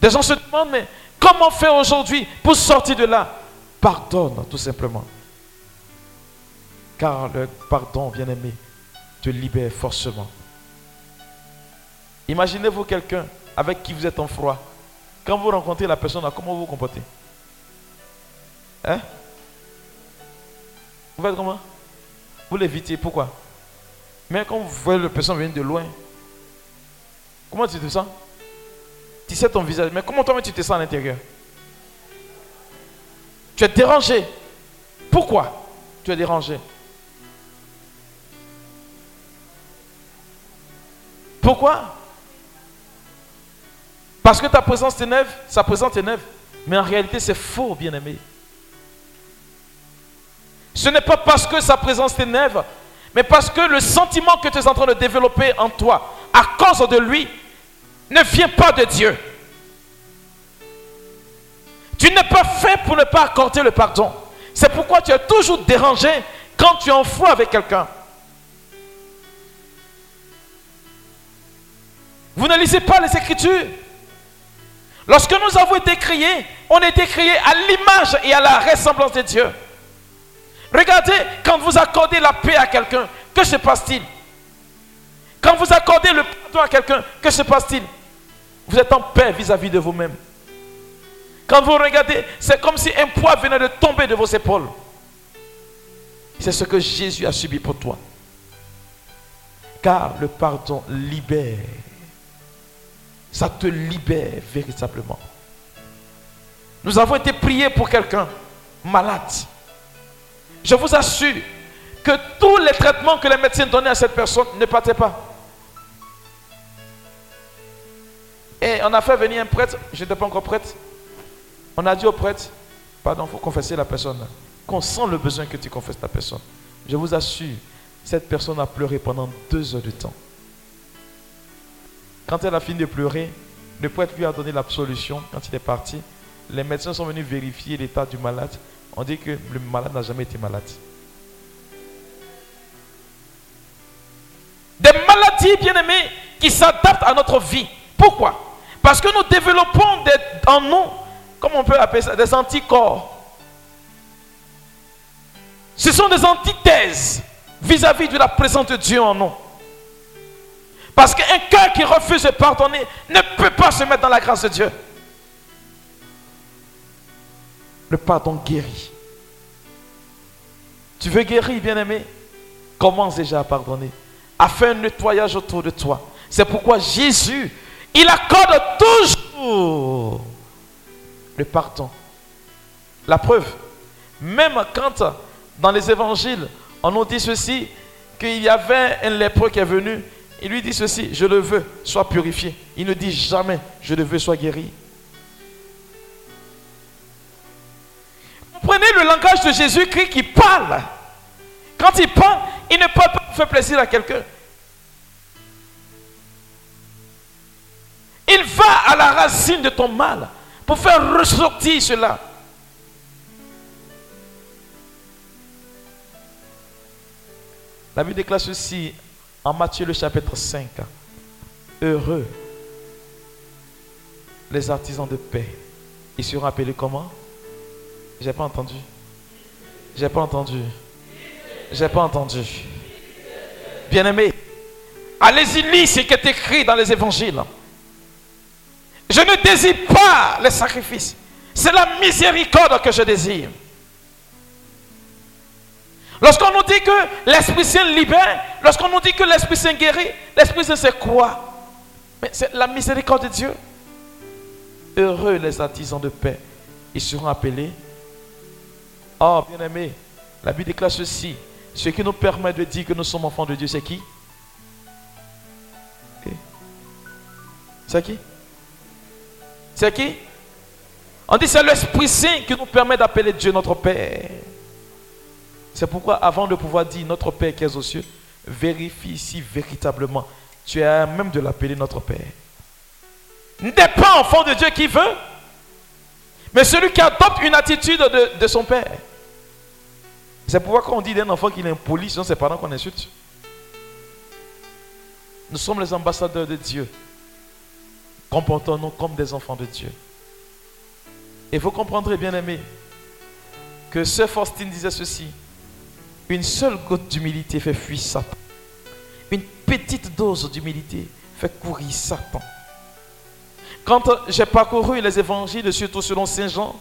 Des gens se demandent, mais comment faire aujourd'hui pour sortir de là? Pardonne, tout simplement. Car le pardon, bien-aimé, te libère forcément. Imaginez-vous quelqu'un avec qui vous êtes en froid. Quand vous rencontrez la personne, comment vous vous comportez? Hein? Vous faites comment? Vous l'évitez. Pourquoi? Mais quand vous voyez la personne venir de loin, comment tu te sens? Tu sais ton visage, mais comment toi tu te sens à l'intérieur? Tu es dérangé. Pourquoi tu es dérangé? Pourquoi Parce que ta présence t'énerve, sa présence t'énerve. Mais en réalité, c'est faux, bien-aimé. Ce n'est pas parce que sa présence t'énerve, mais parce que le sentiment que tu es en train de développer en toi, à cause de lui, ne vient pas de Dieu. Tu n'es pas fait pour ne pas accorder le pardon. C'est pourquoi tu es toujours dérangé quand tu es en foi avec quelqu'un. Vous ne lisez pas les Écritures. Lorsque nous avons été créés, on a été créés à l'image et à la ressemblance de Dieu. Regardez, quand vous accordez la paix à quelqu'un, que se passe-t-il? Quand vous accordez le pardon à quelqu'un, que se passe-t-il? Vous êtes en paix vis-à-vis de vous-même. Quand vous regardez, c'est comme si un poids venait de tomber de vos épaules. C'est ce que Jésus a subi pour toi. Car le pardon libère. Ça te libère véritablement. Nous avons été priés pour quelqu'un malade. Je vous assure que tous les traitements que les médecins donnaient à cette personne ne partaient pas. Et on a fait venir un prêtre, je n'étais pas encore prêtre. On a dit au prêtre, pardon, il faut confesser la personne. Qu'on sent le besoin que tu confesses la personne. Je vous assure, cette personne a pleuré pendant deux heures de temps. Quand elle a fini de pleurer, le prêtre lui a donné l'absolution quand il est parti. Les médecins sont venus vérifier l'état du malade. On dit que le malade n'a jamais été malade. Des maladies, bien aimées, qui s'adaptent à notre vie. Pourquoi? Parce que nous développons en nous, comment on peut appeler ça, des anticorps. Ce sont des antithèses vis-à-vis de la présence de Dieu en nous. Parce qu'un cœur qui refuse de pardonner ne peut pas se mettre dans la grâce de Dieu. Le pardon guérit. Tu veux guérir, bien-aimé? Commence déjà à pardonner. A fait un nettoyage autour de toi. C'est pourquoi Jésus, il accorde toujours le pardon. La preuve, même quand dans les évangiles, on nous dit ceci, qu'il y avait un lépreux qui est venu, il lui dit ceci, je le veux, sois purifié. Il ne dit jamais, je le veux, sois guéri. Prenez le langage de Jésus-Christ qui parle. Quand il parle, il ne peut pas faire plaisir à quelqu'un. Il va à la racine de ton mal pour faire ressortir cela. La Bible déclare ceci en Matthieu le chapitre 5. Heureux les artisans de paix. Ils seront appelés comment? J'ai pas entendu. J'ai pas entendu. J'ai pas entendu. Bien-aimé, allez-y lire ce qui est écrit dans les évangiles. Je ne désire pas les sacrifices. C'est la miséricorde que je désire. Lorsqu'on nous dit que l'Esprit Saint libère, lorsqu'on nous dit que l'Esprit Saint guérit, l'Esprit Saint c'est quoi? Mais c'est la miséricorde de Dieu. Heureux les artisans de paix, ils seront appelés. Oh, bien-aimé, la Bible déclare ceci. Ce qui nous permet de dire que nous sommes enfants de Dieu, c'est qui? C'est qui? C'est qui? On dit c'est l'Esprit Saint qui nous permet d'appeler Dieu notre Père. C'est pourquoi avant de pouvoir dire notre Père qui est aux cieux, vérifie si véritablement tu es même de l'appeler notre Père. N'est pas enfant de Dieu qui veut, mais celui qui adopte une attitude de, son Père. C'est pourquoi quand on dit d'un enfant qu'il est impoli, sinon c'est pendant qu'on insulte. Nous sommes les ambassadeurs de Dieu. Comportons-nous comme des enfants de Dieu. Et vous comprendrez, bien aimé, que ce Faustine disait ceci. Une seule goutte d'humilité fait fuir Satan. Une petite dose d'humilité fait courir Satan. Quand j'ai parcouru les évangiles, surtout selon Saint Jean,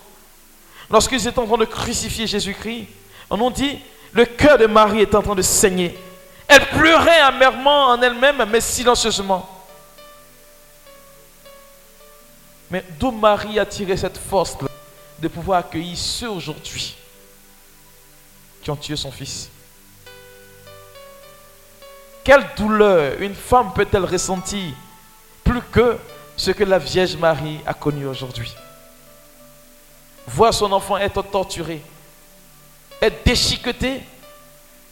lorsqu'ils étaient en train de crucifier Jésus-Christ, on nous dit, le cœur de Marie est en train de saigner. Elle pleurait amèrement en elle-même, mais silencieusement. Mais d'où Marie a tiré cette force de pouvoir accueillir ceux aujourd'hui qui ont tué son fils. Quelle douleur une femme peut-elle ressentir plus que ce que la Vierge Marie a connu aujourd'hui? Voir son enfant être torturé, être déchiqueté,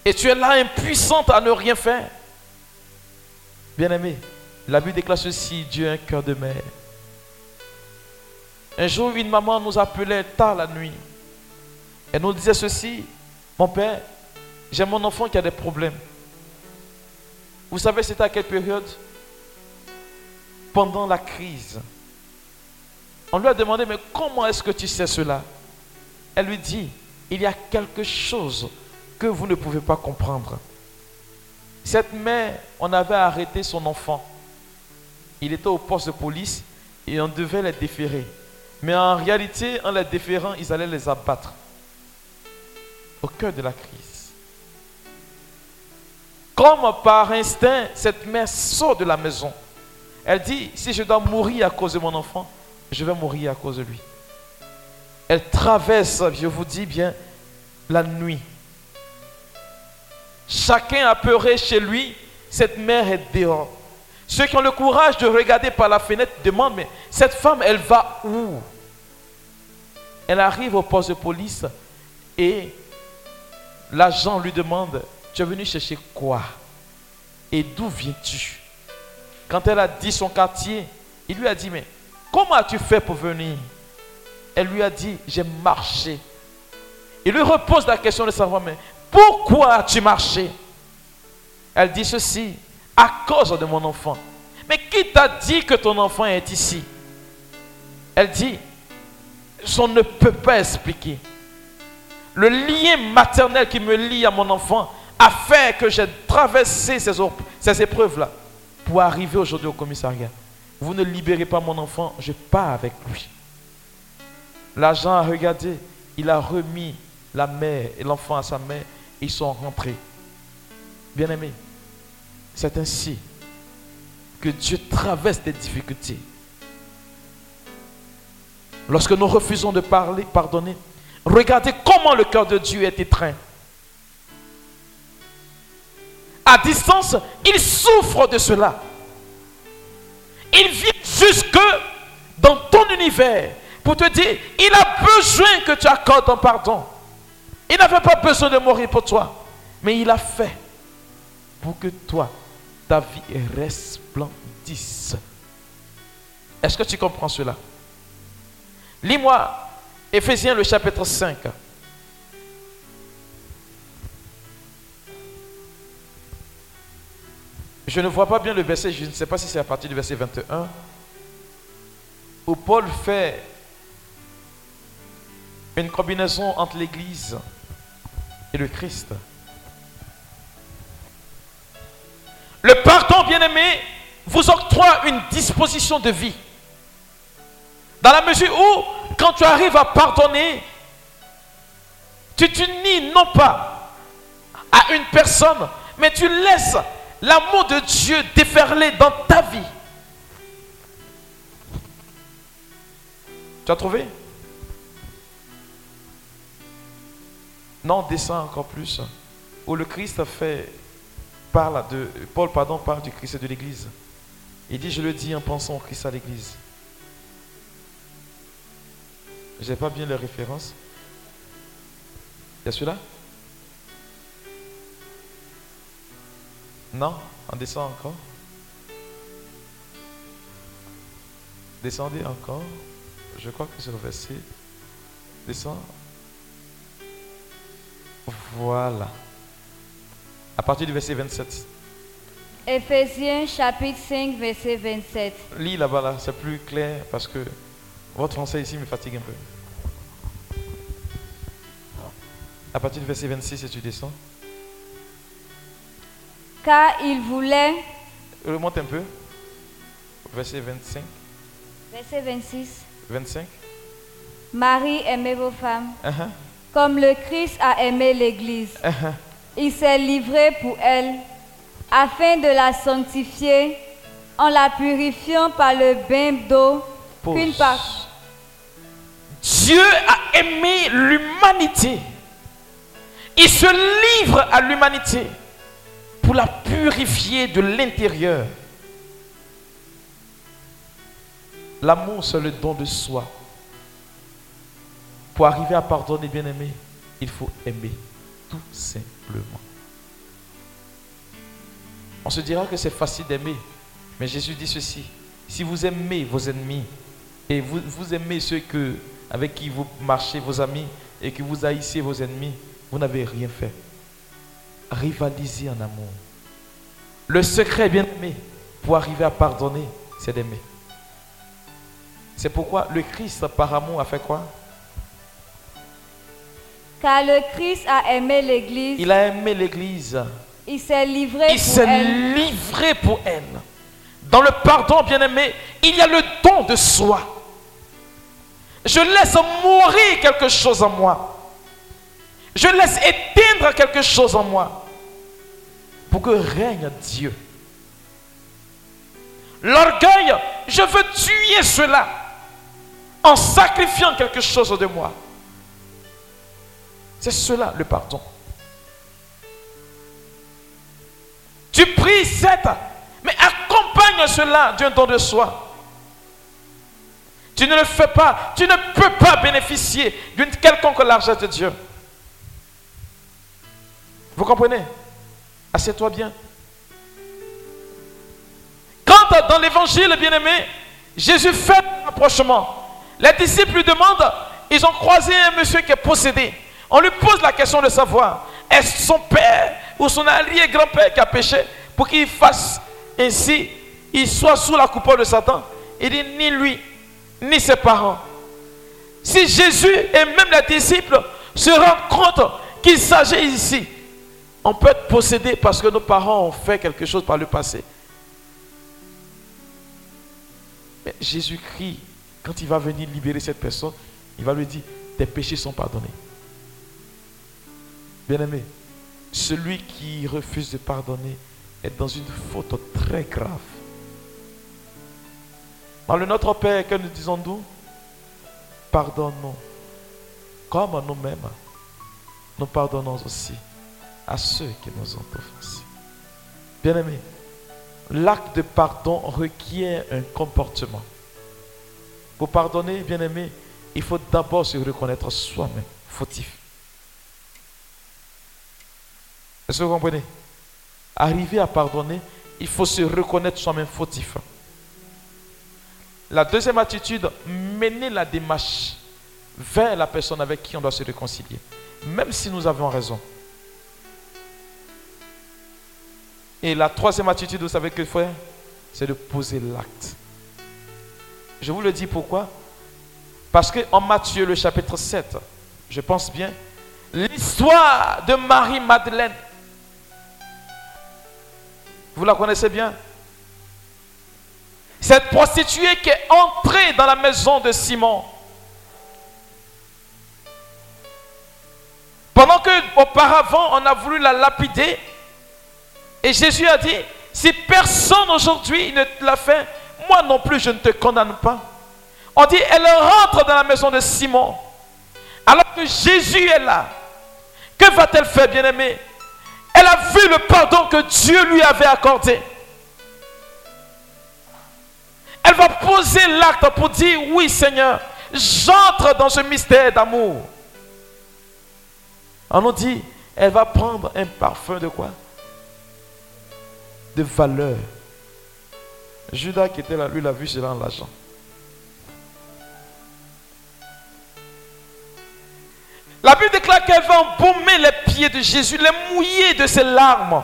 et tu es là impuissante à ne rien faire. Bien-aimé, la Bible déclare ceci, Dieu a un cœur de mère. Un jour, une maman nous appelait tard la nuit. Elle nous disait ceci, mon père, j'ai mon enfant qui a des problèmes. Vous savez, c'était à quelle période? Pendant la crise. On lui a demandé, mais comment est-ce que tu sais cela? Elle lui dit, il y a quelque chose que vous ne pouvez pas comprendre. Cette mère, on avait arrêté son enfant. Il était au poste de police et on devait les déférer. Mais en réalité, en les déférant, ils allaient les abattre au cœur de la crise. Comme par instinct, cette mère sort de la maison. Elle dit, si je dois mourir à cause de mon enfant, je vais mourir à cause de lui. Elle traverse, je vous dis bien, la nuit. Chacun apeuré chez lui, cette mère est dehors. Ceux qui ont le courage de regarder par la fenêtre demandent, mais cette femme, elle va où? Elle arrive au poste de police et l'agent lui demande, tu es venu chercher quoi? Et d'où viens-tu? Quand elle a dit son quartier, il lui a dit, mais comment as-tu fait pour venir? Elle lui a dit, j'ai marché. Il lui repose la question de savoir, mais pourquoi as-tu marché? Elle dit ceci, à cause de mon enfant. Mais qui t'a dit que ton enfant est ici? Elle dit, on ne peut pas expliquer. Le lien maternel qui me lie à mon enfant a fait que j'ai traversé ces, épreuves-là pour arriver aujourd'hui au commissariat. Vous ne libérez pas mon enfant, je pars avec lui. L'agent a regardé, il a remis la mère et l'enfant à sa mère, ils sont rentrés. Bien aimé, c'est ainsi que Dieu traverse des difficultés. Lorsque nous refusons de parler, pardonner, regardez comment le cœur de Dieu est étreint. À distance, il souffre de cela. Il vient jusque dans ton univers pour te dire, il a besoin que tu accordes un pardon. Il n'avait pas besoin de mourir pour toi, mais il a fait pour que toi, ta vie resplendisse. Est-ce que tu comprends cela? Lis-moi Ephésiens le chapitre 5. Je ne vois pas bien le verset, je ne sais pas si c'est à partir du verset 21, où Paul fait une combinaison entre l'Église et le Christ. Le pardon, bien-aimé, vous octroie une disposition de vie. Dans la mesure où, quand tu arrives à pardonner, tu t'unis non pas à une personne, mais tu laisses l'amour de Dieu déferler dans ta vie. Tu as trouvé? Non, descend encore plus. Où le Christ fait parle de, Paul pardon, parle du Christ et de l'Église. Il dit, je le dis en pensant au Christ à l'Église. Je n'ai pas bien les références. Il y a celui-là? Non? On descend encore? Descendez encore. Je crois que c'est le verset. Descend. Voilà. À partir du verset 27. Éphésiens chapitre 5, verset 27. Lis là-bas, là, c'est plus clair parce que votre français ici me fatigue un peu. À partir du verset 26, et tu descends? Car il voulait. Remonte un peu. Verset 25. Verset 26. 25. Marie, aimez vos femmes. Uh-huh. Comme le Christ a aimé l'Église. Uh-huh. Il s'est livré pour elle afin de la sanctifier en la purifiant par le bain d'eau qu'une part. Dieu a aimé l'humanité. Il se livre à l'humanité pour la purifier de l'intérieur. L'amour, c'est le don de soi. Pour arriver à pardonner, bien aimé, il faut aimer tout simplement. On se dira que c'est facile d'aimer, mais Jésus dit ceci si vous aimez vos ennemis et vous, vous aimez ceux que, avec qui vous marchez, vos amis, et que vous haïssez vos ennemis, vous n'avez rien fait. Rivalisez en amour. Le secret, bien aimé, pour arriver à pardonner, c'est d'aimer. C'est pourquoi le Christ, par amour, a fait quoi? Car le Christ a aimé l'Église. Il a aimé l'Église. Il s'est livré Il s'est livré pour elle. Dans le pardon, bien-aimé, il y a le don de soi. Je laisse mourir quelque chose en moi. Je laisse éteindre quelque chose en moi. Pour que règne Dieu. L'orgueil, je veux tuer cela en sacrifiant quelque chose de moi. C'est cela le pardon. Tu pries, certes, mais accompagne cela d'un don de soi. Tu ne le fais pas, tu ne peux pas bénéficier d'une quelconque largesse de Dieu. Vous comprenez? Assieds-toi bien. Quand dans l'évangile, bien-aimé, Jésus fait un rapprochement, les disciples lui demandent, ils ont croisé un monsieur qui est possédé. On lui pose la question de savoir, est-ce son père ou son allié grand-père qui a péché pour qu'il fasse ainsi, il soit sous la coupole de Satan? Il dit, ni lui, ni ses parents. Si Jésus et même les disciples se rendent compte qu'il s'agit ici, on peut être possédé parce que nos parents ont fait quelque chose par le passé. Mais Jésus-Christ, quand il va venir libérer cette personne, il va lui dire, tes péchés sont pardonnés. Bien-aimé, celui qui refuse de pardonner est dans une faute très grave. Dans le Notre Père, que nous disons-nous Pardonnons, comme nous-mêmes, nous pardonnons aussi à ceux qui nous ont offensés. Bien-aimé, l'acte de pardon requiert un comportement. Pour pardonner, bien-aimé, il faut d'abord se reconnaître soi-même fautif. Est-ce que vous comprenez? Arriver à pardonner, il faut se reconnaître soi-même fautif. La deuxième attitude, mener la démarche vers la personne avec qui on doit se réconcilier, même si nous avons raison. Et la troisième attitude, vous savez que faire C'est de poser l'acte. Je vous le dis pourquoi? Parce que en Matthieu, le chapitre 7, je pense bien, l'histoire de Marie-Madeleine, vous la connaissez bien? Cette prostituée qui est entrée dans la maison de Simon. Pendant que auparavant on a voulu la lapider, et Jésus a dit, si personne aujourd'hui ne l'a fait, moi non plus je ne te condamne pas. On dit, elle rentre dans la maison de Simon. Alors que Jésus est là, que va-t-elle faire, bien-aimé Elle a vu le pardon que Dieu lui avait accordé. Elle va poser l'acte pour dire, oui Seigneur, j'entre dans ce mystère d'amour. On nous dit, elle va prendre un parfum de quoi? De valeur. Judas qui était là, lui, l'a vu cela en l'argent. La Bible déclare qu'elle va embaumer les pieds de Jésus, les mouiller de ses larmes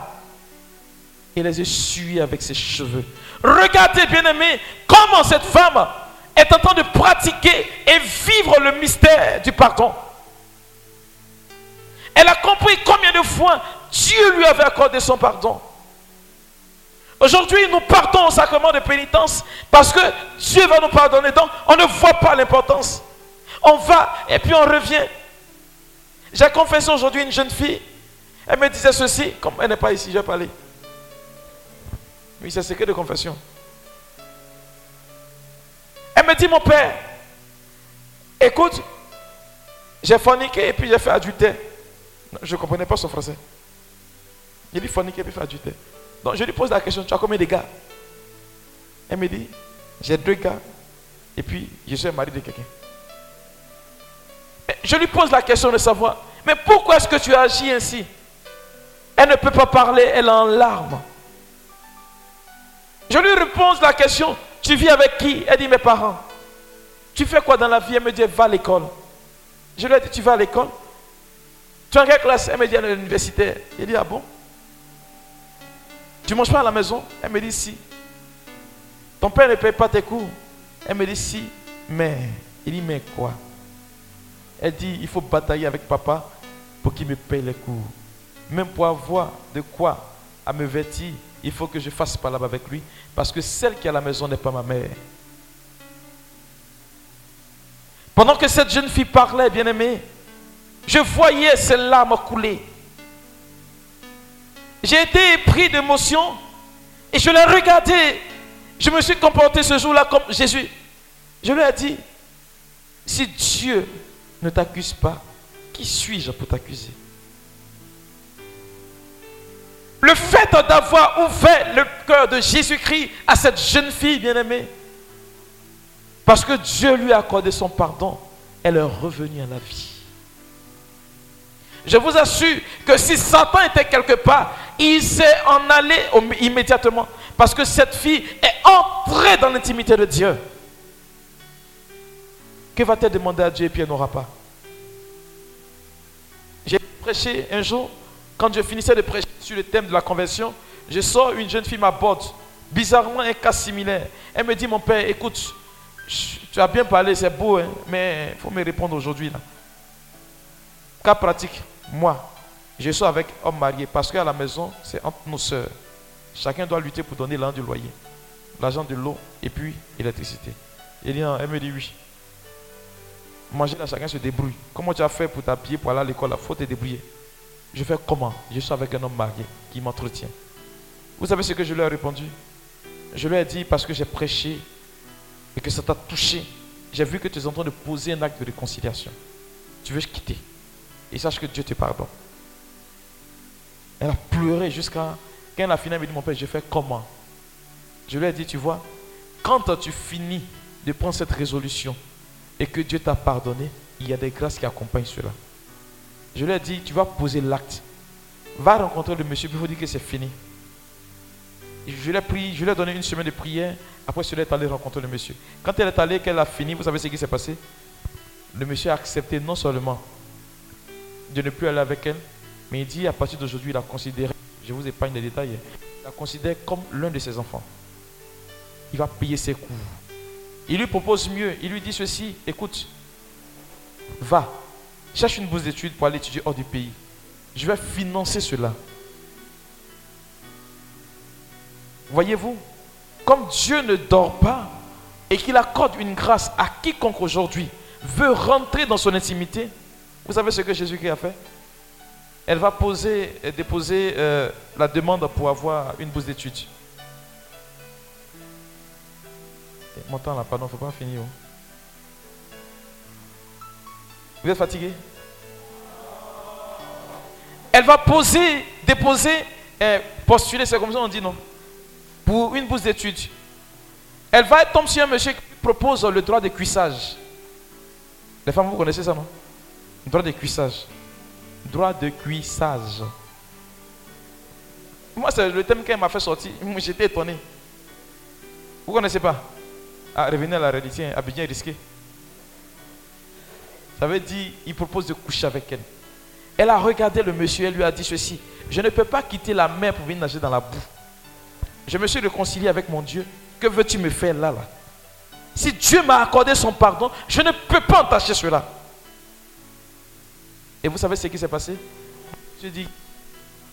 et les essuyer avec ses cheveux. Regardez, bien-aimés, comment cette femme est en train de pratiquer et vivre le mystère du pardon. Elle a compris combien de fois Dieu lui avait accordé son pardon. Aujourd'hui, nous partons au sacrement de pénitence parce que Dieu va nous pardonner. Donc, on ne voit pas l'importance. On va et puis on revient. J'ai confessé aujourd'hui une jeune fille. Elle me disait ceci, comme elle n'est pas ici, je vais parler. Oui, c'est secret de confession. Elle me dit, mon père, écoute, j'ai forniqué et puis j'ai fait adultère. Je ne comprenais pas son français. Il dit forniquer et puis fait adultère. Donc je lui pose la question, tu as combien de gars? Elle me dit, j'ai deux gars et puis je suis mari de quelqu'un. Je lui pose la question de savoir, mais pourquoi est-ce que tu agis ainsi? Elle ne peut pas parler, elle est en larmes. Je lui repose la question, tu vis avec qui? Elle dit, mes parents. Tu fais quoi dans la vie? Elle me dit, va à l'école. Je lui ai dit, tu vas à l'école? Tu es en quelle classe? Elle me dit, à l'université. Il dit, ah bon? Tu manges pas à la maison Elle me dit si. Ton père ne paye pas tes cours Elle me dit si. Mais, il dit mais quoi? Elle dit il faut batailler avec papa pour qu'il me paye les cours. Même pour avoir de quoi à me vêtir, il faut que je fasse palabre avec lui. Parce que celle qui est à la maison n'est pas ma mère. Pendant que cette jeune fille parlait, bien aimé, je voyais ses larmes couler. J'ai été pris d'émotion et je l'ai regardé. Je me suis comporté ce jour-là comme Jésus. Je lui ai dit, si Dieu ne t'accuse pas, qui suis-je pour t'accuser? Le fait d'avoir ouvert le cœur de Jésus-Christ à cette jeune fille bien-aimée, parce que Dieu lui a accordé son pardon, elle est revenue à la vie. Je vous assure que si Satan était quelque part, il s'est en allé immédiatement. Parce que cette fille est entrée dans l'intimité de Dieu. Que va-t-elle demander à Dieu et puis elle n'aura pas? J'ai prêché un jour, quand je finissais de prêcher sur le thème de la conversion, je sors, une jeune fille m'aborde, bizarrement un cas similaire. Elle me dit, mon père, écoute, tu as bien parlé, c'est beau, hein, mais il faut me répondre aujourd'hui. Cas pratique, moi, je suis avec homme marié parce qu'à la maison, c'est entre nos soeurs. Chacun doit lutter pour donner l'argent du loyer, l'argent de l'eau et puis l'électricité. Elle, elle me dit oui. Manger là, chacun se débrouille. Comment tu as fait pour t'habiller pour aller à l'école Il faut te débrouiller. Je fais comment? Je suis avec un homme marié qui m'entretient. Vous savez ce que je lui ai répondu? Je lui ai dit parce que j'ai prêché et que ça t'a touché. J'ai vu que tu es en train de poser un acte de réconciliation. Tu veux quitter. Et sache que Dieu te pardonne. Elle a pleuré jusqu'à. Quand elle a fini, elle m'a dit Mon père, je fais comment? Je lui ai dit Tu vois, quand tu finis de prendre cette résolution et que Dieu t'a pardonné, il y a des grâces qui accompagnent cela. Je lui ai dit Tu vas poser l'acte. Va rencontrer le monsieur, puis il faut dire que c'est fini. Je pris, je lui ai donné une semaine de prière. Après, je est allé rencontrer le monsieur. Quand elle est allée, qu'elle a fini, vous savez ce qui s'est passé? Le monsieur a accepté non seulement de ne plus aller avec elle, mais il dit à partir d'aujourd'hui, il a considéré, je vous épargne les détails, il la considère comme l'un de ses enfants. Il va payer ses coûts. Il lui propose mieux. Il lui dit ceci, écoute, va, cherche une bourse d'études pour aller étudier hors du pays. Je vais financer cela. Voyez-vous, comme Dieu ne dort pas et qu'il accorde une grâce à quiconque aujourd'hui veut rentrer dans son intimité, vous savez ce que Jésus-Christ a fait? Elle va poser, déposer euh, la demande pour avoir une bourse d'études. Mon temps là, pardon, il ne faut pas finir. Oh. Vous êtes fatigué? Elle va poser, déposer, euh, postuler, c'est comme ça on dit non? Pour une bourse d'études. Elle va tomber sur un monsieur qui propose le droit de cuissage. Les femmes, vous connaissez ça, non? Droit de cuissage. Droit de cuissage. Moi, c'est le thème qu'elle m'a fait sortir. J'étais étonné. Vous ne connaissez pas? Ah, revenez à la réalité, à bien risqué. Ça veut dire, il propose de coucher avec elle. Elle a regardé le monsieur, elle lui a dit ceci. Je ne peux pas quitter la mer pour venir nager dans la boue. Je me suis réconcilié avec mon Dieu. Que veux-tu me faire là, là? Si Dieu m'a accordé son pardon, je ne peux pas entacher cela. Et vous savez ce qui s'est passé? Je dis,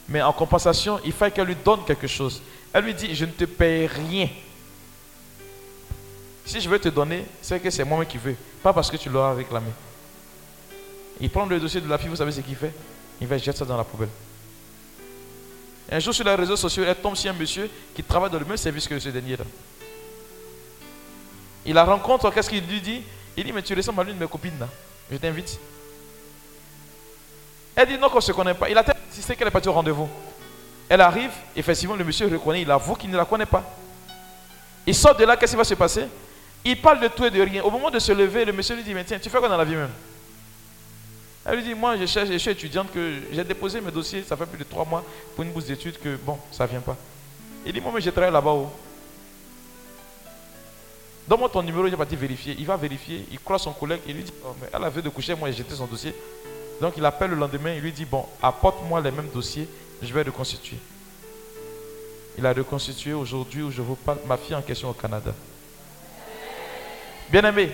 mais en compensation, il fallait qu'elle lui donne quelque chose. Elle lui dit, je ne te paye rien. Si je veux te donner, c'est que c'est moi qui veux, pas parce que tu l'auras réclamé. Il prend le dossier de la fille, vous savez ce qu'il fait? Il va jeter ça dans la poubelle. Un jour sur les réseaux sociaux, elle tombe sur un monsieur qui travaille dans le même service que ce dernier là. Il la rencontre, qu'est-ce qu'il lui dit? Il dit, mais tu ressembles à l'une de mes copines là. Je t'invite. Elle dit non qu'on ne se connaît pas. Il a insisté qu'elle est partie au rendez-vous. Elle arrive, effectivement, le monsieur reconnaît, il avoue qu'il ne la connaît pas. Il sort de là, qu'est-ce qui va se passer? Il parle de tout et de rien. Au moment de se lever, le monsieur lui dit, mais tiens, tu fais quoi dans la vie même? Elle lui dit, moi je cherche, je suis étudiante, que j'ai déposé mes dossiers, ça fait plus de trois mois pour une bourse d'études, que bon, ça ne vient pas. Il dit, moi mais je travaille là-bas. haut Donne-moi ton numéro, il va partir vérifier. Il va vérifier, il croit son collègue, il lui dit, oh, mais elle avait de coucher, moi j'ai jeté son dossier. Donc il appelle le lendemain, il lui dit, bon, apporte-moi les mêmes dossiers, je vais reconstituer. Il a reconstitué aujourd'hui où je vous parle, ma fille en question au Canada. Bien-aimé,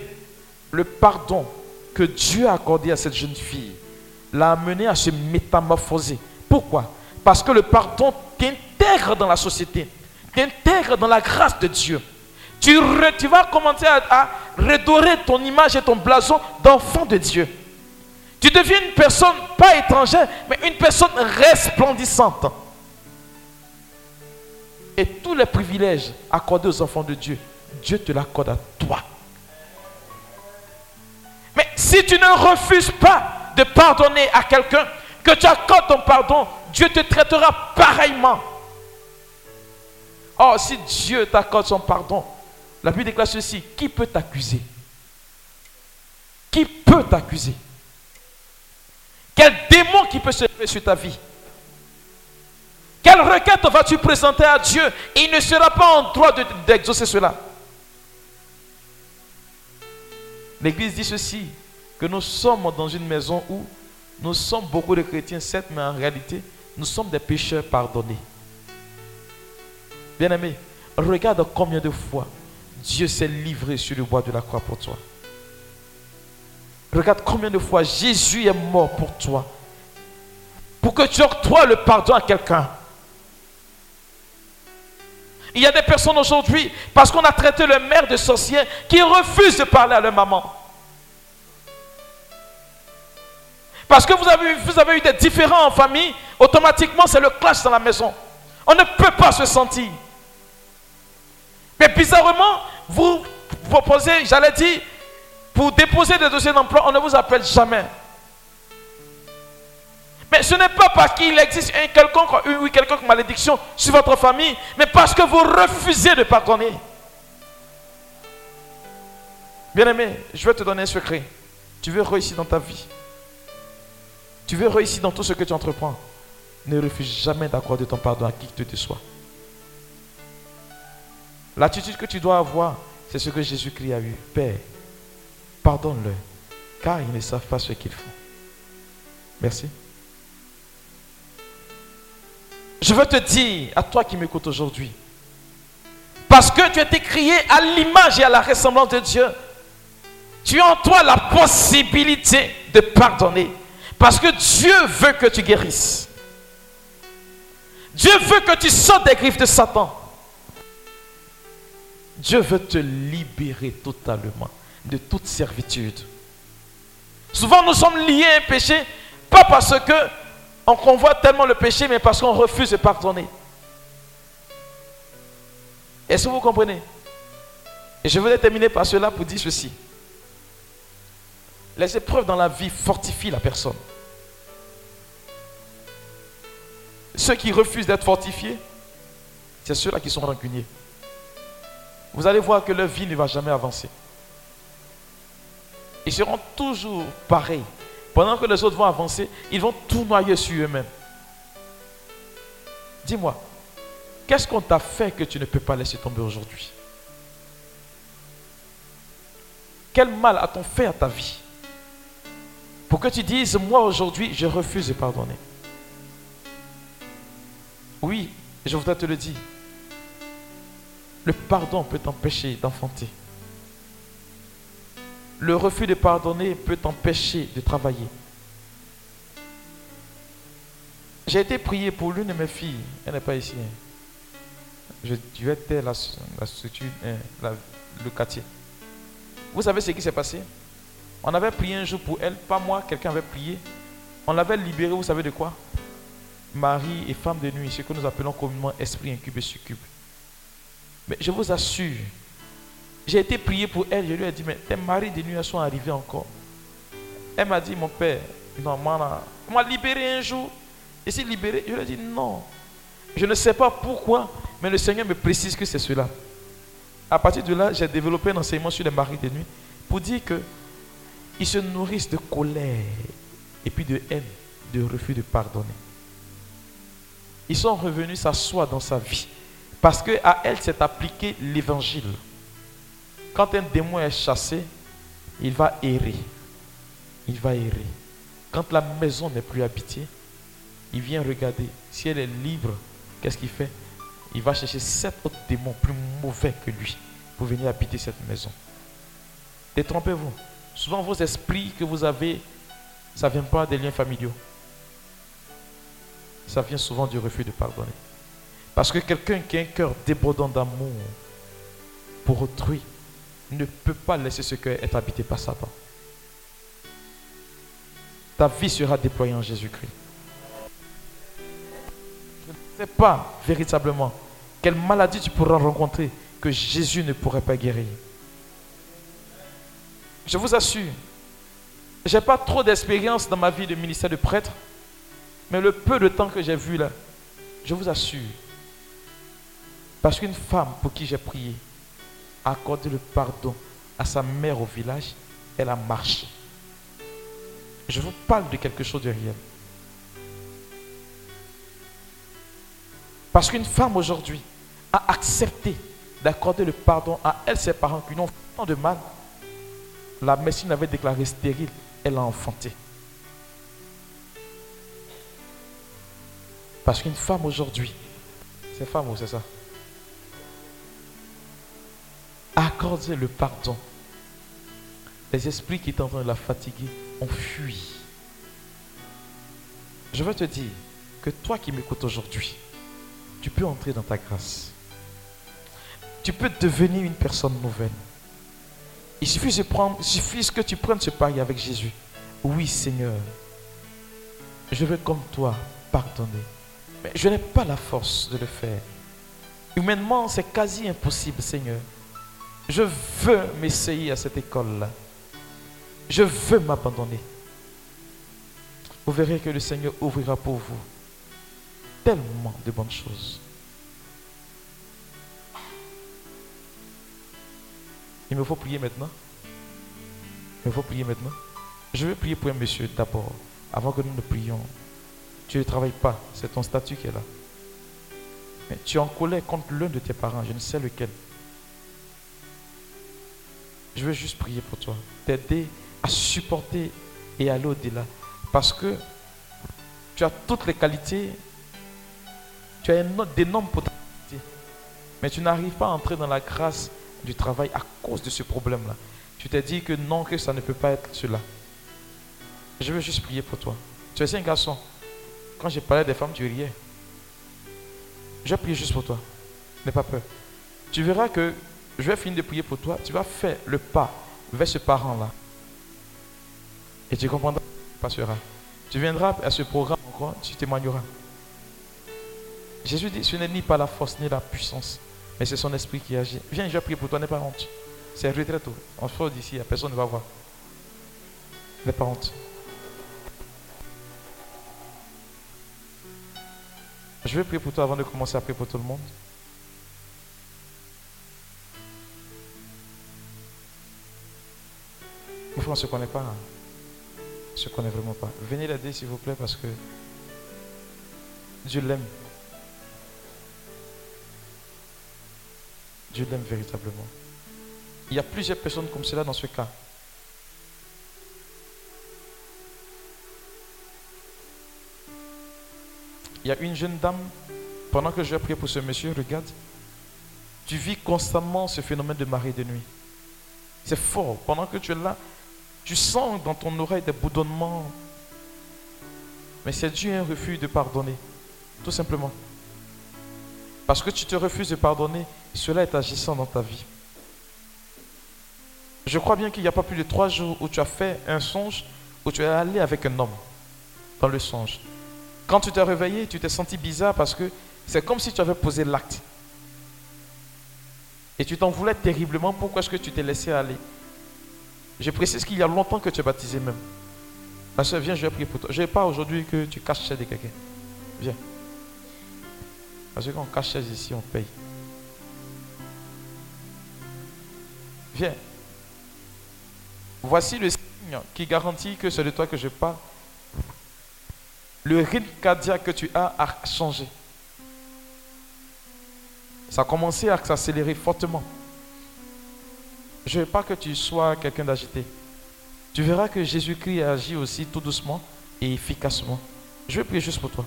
le pardon que Dieu a accordé à cette jeune fille l'a amené à se métamorphoser. Pourquoi? Parce que le pardon t'intègre dans la société, t'intègre dans la grâce de Dieu. Tu, vas commencer à redorer ton image et ton blason d'enfant de Dieu. Tu deviens une personne pas étrangère, mais une personne resplendissante. et tous les privilèges accordés aux enfants de Dieu, Dieu te l'accorde à toi. Mais si tu ne refuses pas de pardonner à quelqu'un, que tu accordes ton pardon, Dieu te traitera pareillement. Or, si Dieu t'accorde son pardon, la Bible déclare ceci, qui peut t'accuser? Qui peut t'accuser? Quel démon qui peut se lever sur ta vie? Quelle requête vas-tu présenter à Dieu? Il ne sera pas en droit d'exaucer cela L'Église dit ceci, que nous sommes dans une maison où nous sommes beaucoup de chrétiens, certes, mais en réalité, nous sommes des pécheurs pardonnés. Bien-aimé, regarde combien de fois Dieu s'est livré sur le bois de la croix pour toi. Regarde combien de fois Jésus est mort pour toi. Pour que tu octroies le pardon à quelqu'un. Il y a des personnes aujourd'hui, parce qu'on a traité le maire de sorcier, qui refusent de parler à leur maman. Parce que vous avez, vous avez eu des différends en famille, automatiquement c'est le clash dans la maison. On ne peut pas se sentir. Mais bizarrement, vous proposez, j'allais dire, pour déposer des dossiers d'emploi, on ne vous appelle jamais. Mais ce n'est pas parce qu'il existe une quelconque, une quelconque malédiction sur votre famille, mais parce que vous refusez de pardonner. Bien-aimé, je vais te donner un secret. Tu veux réussir dans ta vie. Tu veux réussir dans tout ce que tu entreprends. Ne refuse jamais d'accorder ton pardon à qui que te soit. L'attitude que tu dois avoir, c'est ce que Jésus-Christ a eu. Père, pardonne-le, car ils ne savent pas ce qu'ils font. Merci. Je veux te dire, à toi qui m'écoutes aujourd'hui, parce que tu as été créé à l'image et à la ressemblance de Dieu, tu as en toi la possibilité de pardonner. Parce que Dieu veut que tu guérisses. Dieu veut que tu sortes des griffes de Satan. Dieu veut te libérer totalement de toute servitude. Souvent, nous sommes liés à un péché, pas parce que on convoite tellement le péché, mais parce qu'on refuse de pardonner. Est-ce que vous comprenez? Et je voulais terminer par cela pour dire ceci. Les épreuves dans la vie fortifient la personne. Ceux qui refusent d'être fortifiés, c'est ceux-là qui sont rancuniers. Vous allez voir que leur vie ne va jamais avancer. Ils seront toujours pareils. Pendant que les autres vont avancer, ils vont tout noyer sur eux-mêmes. Dis-moi, qu'est-ce qu'on t'a fait que tu ne peux pas laisser tomber aujourd'hui? Quel mal a-t-on fait à ta vie pour que tu dises, moi aujourd'hui, je refuse de pardonner? Oui, je voudrais te le dire. Le pardon peut t'empêcher d'enfanter. Le refus de pardonner peut t'empêcher de travailler. J'ai été prié pour l'une de mes filles. Elle n'est pas ici. Hein. Je, être la, la structure, hein, le quartier. Vous savez ce qui s'est passé? On avait prié un jour pour elle, pas moi, quelqu'un avait prié. On l'avait libérée, vous savez de quoi? Marie et femme de nuit, ce que nous appelons communément esprit incube et succube. Mais je vous assure, j'ai été prié pour elle, je lui ai dit, mais tes maris de nuit sont arrivés encore. Elle m'a dit, mon père, non, moi, on m'a libéré un jour. Et c'est libéré, je lui ai dit, non. Je ne sais pas pourquoi, mais le Seigneur me précise que c'est cela. À partir de là, j'ai développé un enseignement sur les maris de nuit pour dire que ils se nourrissent de colère et puis de haine, de refus de pardonner. Ils sont revenus s'asseoir dans sa vie parce qu'à elle s'est appliqué l'évangile. Quand un démon est chassé, il va errer. Il va errer. Quand la maison n'est plus habitée, il vient regarder. Si elle est libre, qu'est-ce qu'il fait? Il va chercher sept autres démons plus mauvais que lui pour venir habiter cette maison. Détrompez-vous. Souvent, vos esprits que vous avez, ça ne vient pas des liens familiaux. Ça vient souvent du refus de pardonner. Parce que quelqu'un qui a un cœur débordant d'amour pour autrui ne peut pas laisser ce cœur être habité par Satan. Ta vie sera déployée en Jésus-Christ. Je ne sais pas véritablement Quelle maladie tu pourras rencontrer que Jésus ne pourrait pas guérir Je vous assure, je n'ai pas trop d'expérience dans ma vie de ministère de prêtre, mais le peu de temps que j'ai vu là, je vous assure, parce qu'une femme pour qui j'ai prié accordé le pardon à sa mère au village, elle a marché. Je vous parle de quelque chose de réel. Parce qu'une femme aujourd'hui a accepté d'accorder le pardon à elle, ses parents qui n'ont tant de mal. La médecine avait déclaré stérile, elle a enfanté. Parce qu'une femme aujourd'hui, c'est femme ou c'est ça? A accordé le pardon. Les esprits qui étaient en de la fatiguer ont fui. Je veux te dire que toi qui m'écoutes aujourd'hui, tu peux entrer dans ta grâce. Tu peux devenir une personne nouvelle. Il suffit, de prendre, il suffit que tu prennes ce pari avec Jésus. Oui, Seigneur, je veux comme toi pardonner. Mais je n'ai pas la force de le faire. Humainement, c'est quasi impossible, Seigneur. Je veux m'essayer à cette école-là. Je veux m'abandonner. Vous verrez que le Seigneur ouvrira pour vous tellement de bonnes choses. Il me faut prier maintenant. Il me faut prier maintenant. Je vais prier pour un monsieur d'abord, avant que nous ne prions. Tu ne travailles pas, c'est ton statut qui est là. Mais tu en colère contre l'un de tes parents, je ne sais lequel. Je veux juste prier pour toi, t'aider à supporter et aller au-delà. Parce que tu as toutes les qualités tu as d'énormes potentialités. Mais tu n'arrives pas à entrer dans la grâce du travail à cause de ce problème-là. Tu t'es dit que non, que ça ne peut pas être cela. Je veux juste prier pour toi. Tu es un garçon. Quand j'ai parlé des femmes, tu riais. Je prier juste pour toi. N'aie pas peur. Tu verras que je vais finir de prier pour toi. Tu vas faire le pas vers ce parent-là. Et tu comprendras passera. Tu viendras à ce programme encore, tu témoigneras. Jésus dit, ce n'est ni pas la force ni la puissance, mais c'est son esprit qui agit. Viens, je vais prier pour toi, n'aie pas honte. C'est retraite. On se d'ici, personne ne va voir. N'aie pas honte. Je vais prier pour toi avant de commencer à prier pour tout le monde. On ne se connaît pas. Hein. On ne se connaît vraiment pas. Venez l'aider, s'il vous plaît, parce que Dieu l'aime. Dieu l'aime véritablement. Il y a plusieurs personnes comme cela dans ce cas. Il y a une jeune dame, pendant que je prier pour ce monsieur, regarde, tu vis constamment ce phénomène de marée de nuit. C'est fort. Pendant que tu es là, tu sens dans ton oreille des boudonnements. Mais c'est Dieu un refus de pardonner. Tout simplement. Parce que tu te refuses de pardonner, cela est agissant dans ta vie. Je crois bien qu'il n'y a pas plus de trois jours où tu as fait un songe, où tu es allé avec un homme dans le songe. Quand tu t'es réveillé, tu t'es senti bizarre parce que c'est comme si tu avais posé l'acte. Et tu t'en voulais terriblement. Pourquoi est-ce que tu t'es laissé aller? Je précise qu'il y a longtemps que tu es baptisé même. Ma soeur, viens, je vais prier pour toi. Je n'ai pas aujourd'hui que tu caches chez de quelqu'un. Viens. Parce que quand on cache ici, on paye. Viens. Voici le signe qui garantit que c'est de toi que je parle. Le rythme cardiaque que tu as a changé. Ça a commencé à s'accélérer fortement. Je ne veux pas que tu sois quelqu'un d'agité. Tu verras que Jésus-Christ agit aussi tout doucement et efficacement. Je vais prier juste pour toi.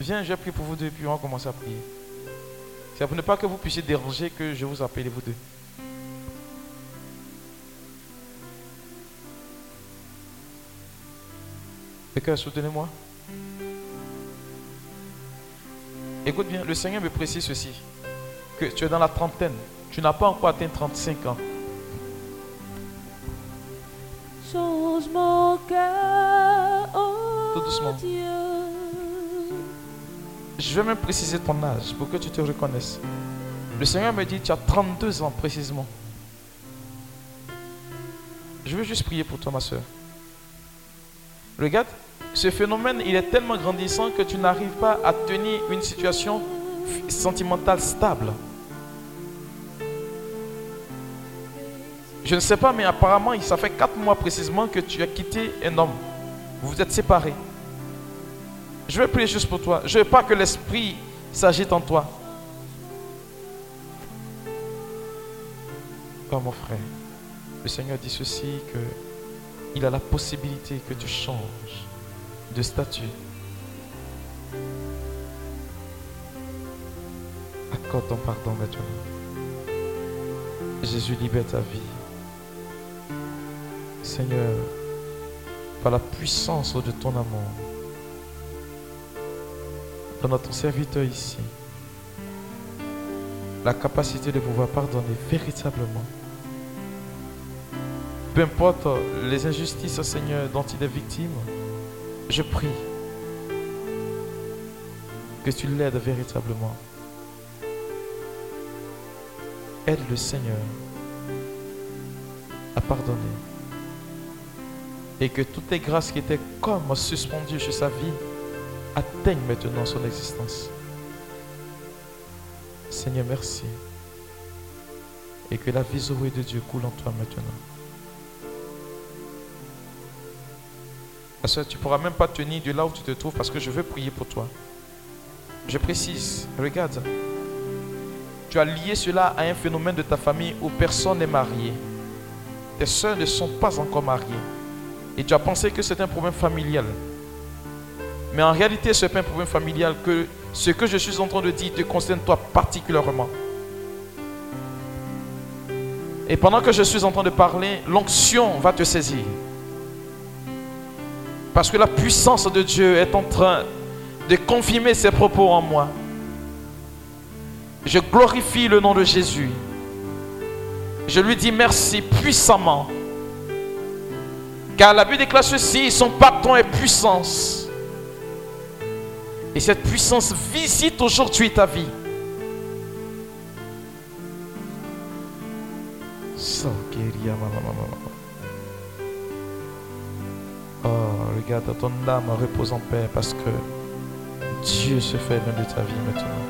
Viens, je prie pour vous deux, puis on va commencer à prier. C'est pour ne pas que vous puissiez déranger que je vous appelle vous deux. Quelqu'un, soutenez-moi. Écoute bien, le Seigneur me précise ceci. Que tu es dans la trentaine. Tu n'as pas encore atteint 35 ans. Change mon cœur, oh Tout doucement. Dieu. Je vais même préciser ton âge pour que tu te reconnaisses. Le Seigneur me dit, tu as 32 ans précisément. Je veux juste prier pour toi, ma soeur. Regarde, ce phénomène, il est tellement grandissant que tu n'arrives pas à tenir une situation sentimentale stable. Je ne sais pas, mais apparemment, ça fait 4 mois précisément que tu as quitté un homme. Vous vous êtes séparés. Je vais prier juste pour toi. Je ne veux pas que l'esprit s'agite en toi. Oh mon frère, le Seigneur dit ceci que il a la possibilité que tu changes de statut. Accorde ton pardon maintenant? Jésus libère ta vie. Seigneur, par la puissance de ton amour, donne à ton serviteur ici la capacité de pouvoir pardonner véritablement. Peu importe les injustices, Seigneur, dont il est victime, je prie que tu l'aides véritablement. Aide le Seigneur à pardonner. Et que toutes les grâces qui étaient comme suspendues sur sa vie atteignent maintenant son existence. Seigneur, merci. Et que la vie de Dieu coule en toi maintenant. Parce que tu ne pourras même pas tenir de là où tu te trouves parce que je veux prier pour toi. Je précise, regarde. Tu as lié cela à un phénomène de ta famille où personne n'est marié. Tes soeurs ne sont pas encore mariées. Et tu as pensé que c'est un problème familial. Mais en réalité, ce n'est pas un problème familial que ce que je suis en train de dire te concerne toi particulièrement. Et pendant que je suis en train de parler, l'onction va te saisir. Parce que la puissance de Dieu est en train de confirmer ses propos en moi. Je glorifie le nom de Jésus. Je lui dis merci puissamment. Car la Bible déclare ceci, son pardon est puissance. Et cette puissance visite aujourd'hui ta vie. Oh, regarde, ton âme repose en paix parce que Dieu se fait l'un de ta vie maintenant.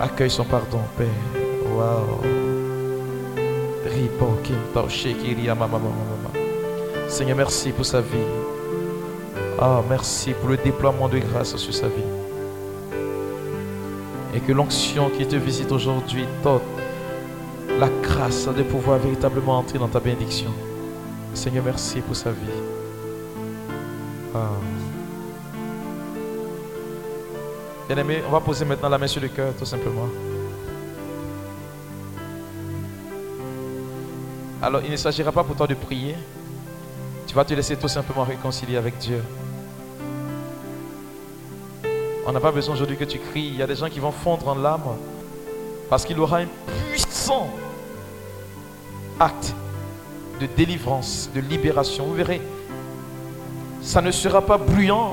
Accueille son pardon, Père. Wow. Seigneur, merci pour sa vie. Ah, merci pour le déploiement de grâce sur sa vie. Et que l'onction qui te visite aujourd'hui donne la grâce de pouvoir véritablement entrer dans ta bénédiction. Seigneur, merci pour sa vie. Ah. Bien-aimé, on va poser maintenant la main sur le cœur, tout simplement. Alors, il ne s'agira pas pour toi de prier. Tu vas te laisser tout simplement réconcilier avec Dieu. On n'a pas besoin aujourd'hui que tu cries. Il y a des gens qui vont fondre en larmes parce qu'il aura un puissant acte de délivrance, de libération. Vous verrez, ça ne sera pas bruyant,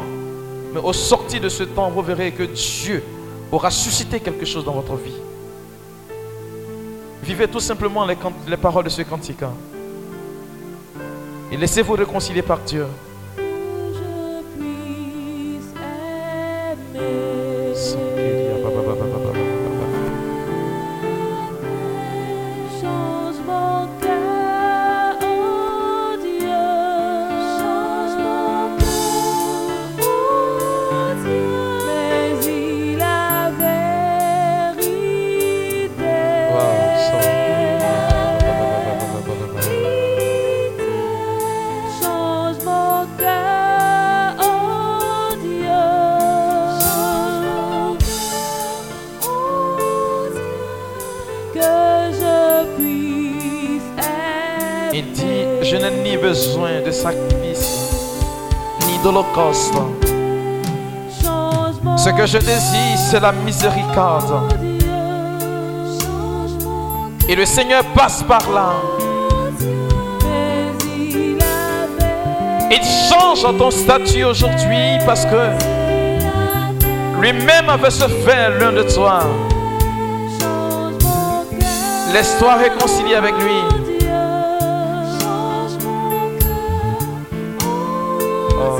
mais au sortir de ce temps, vous verrez que Dieu aura suscité quelque chose dans votre vie. Vivez tout simplement les paroles de ce cantique. hein. Et laissez-vous réconcilier par Dieu. Je désire, c'est la miséricorde. Et le Seigneur passe par là. il change ton statut aujourd'hui parce que lui-même veut se faire l'un de toi. Laisse-toi réconcilier avec lui. Oh,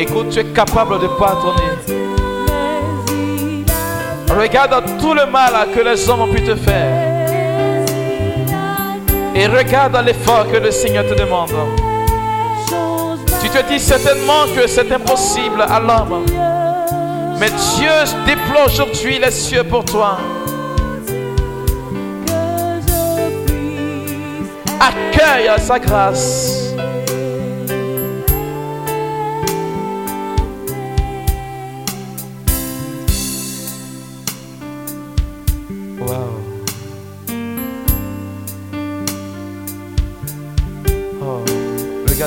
Écoute, tu es capable de pardonner. Regarde tout le mal que les hommes ont pu te faire. Et regarde l'effort que le Seigneur te demande. Tu te dis certainement que c'est impossible à l'homme. Mais Dieu déploie aujourd'hui les cieux pour toi. Accueille sa grâce.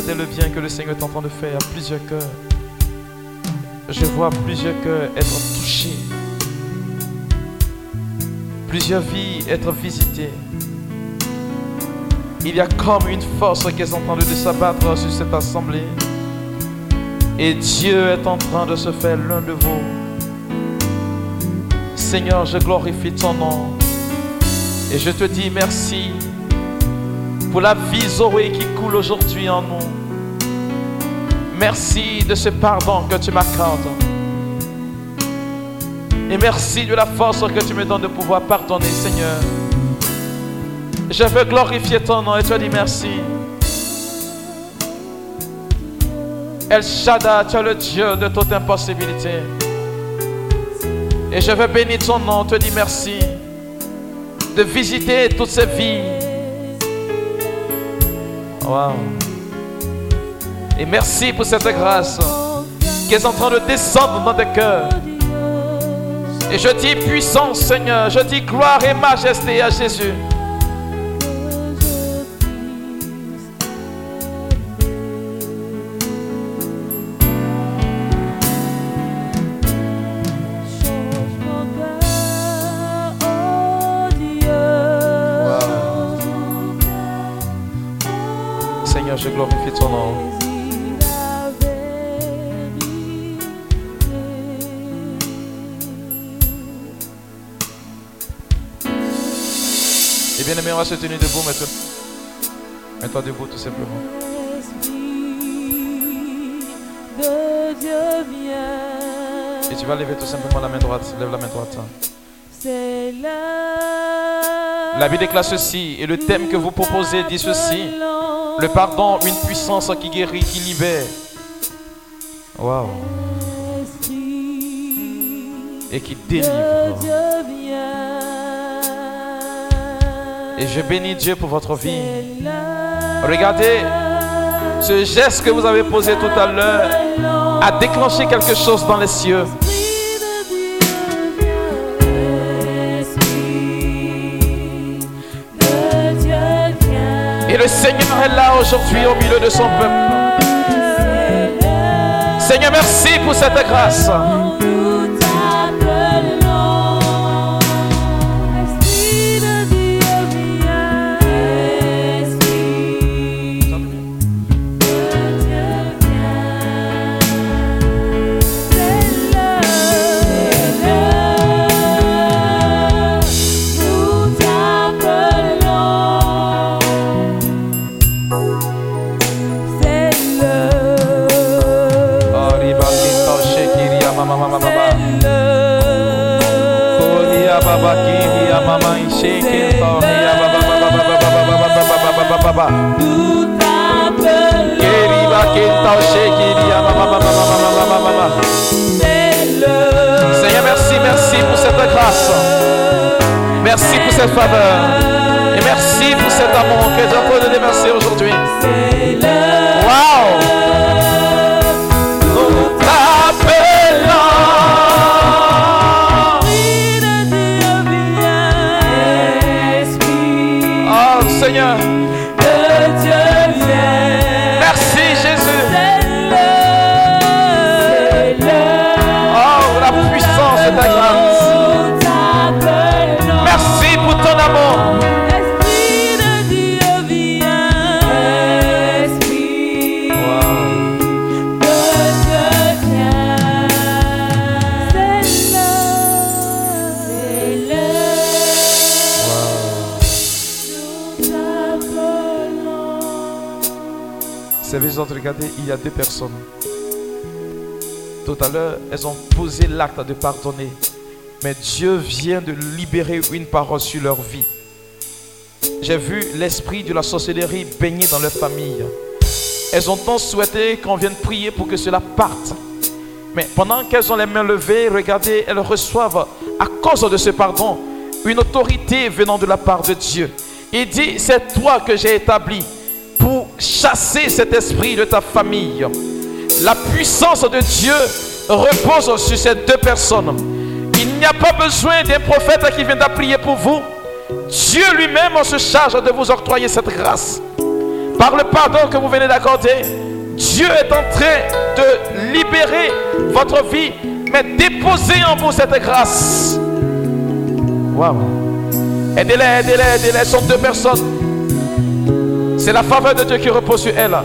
Regardez le bien que le Seigneur est en train de faire à plusieurs cœurs. Je vois plusieurs cœurs être touchés. Plusieurs vies être visitées. Il y a comme une force qui est en train de s'abattre sur cette assemblée. Et Dieu est en train de se faire l'un de vous. Seigneur, je glorifie ton nom. Et je te dis merci pour la vie Zoé qui coule aujourd'hui en nous. Merci de ce pardon que tu m'accordes. Et merci de la force que tu me donnes de pouvoir pardonner, Seigneur. Je veux glorifier ton nom et te dire merci. El Shaddai, tu es le Dieu de toute impossibilité. Et je veux bénir ton nom, te dire merci de visiter toutes ces vies. Wow. Et merci pour cette grâce qui est en train de descendre dans tes cœurs. Et je dis puissance, Seigneur. Je dis gloire et majesté à Jésus. Se tenir debout maintenant. Mets-toi debout tout simplement. Et tu vas lever tout simplement la main droite. Lève la main droite. L'heure. La Bible déclare ceci. Et le thème que vous proposez dit ceci. Le pardon, une puissance qui guérit, qui libère. Et qui délivre. Et je bénis Dieu pour votre vie. Regardez, ce geste que vous avez posé tout à l'heure a déclenché quelque chose dans les cieux. Et le Seigneur est là aujourd'hui au milieu de son peuple. Seigneur, merci pour cette grâce. Merci pour cette faveur. Et merci pour cet amour que tu as nous déverser aujourd'hui. Y a deux personnes. Tout à l'heure, elles ont posé l'acte de pardonner. Mais Dieu vient de libérer une parole sur leur vie. J'ai vu l'esprit de la sorcellerie baigner dans leur famille. Elles ont tant souhaité qu'on vienne prier pour que cela parte. Mais pendant qu'elles ont les mains levées, regardez, elles reçoivent, à cause de ce pardon, une autorité venant de la part de Dieu. Il dit, c'est toi que j'ai établi chasser cet esprit de ta famille. La puissance de Dieu repose sur ces deux personnes. Il n'y a pas besoin d'un prophète qui vienne prier pour vous. Dieu lui-même se charge de vous octroyer cette grâce. Par le pardon que vous venez d'accorder, Dieu est en train de libérer votre vie, mais déposer en vous cette grâce. Waouh. Aidez-les, aidez-les, aidez-les. Ce sont deux personnes. C'est la faveur de Dieu qui repose sur elles.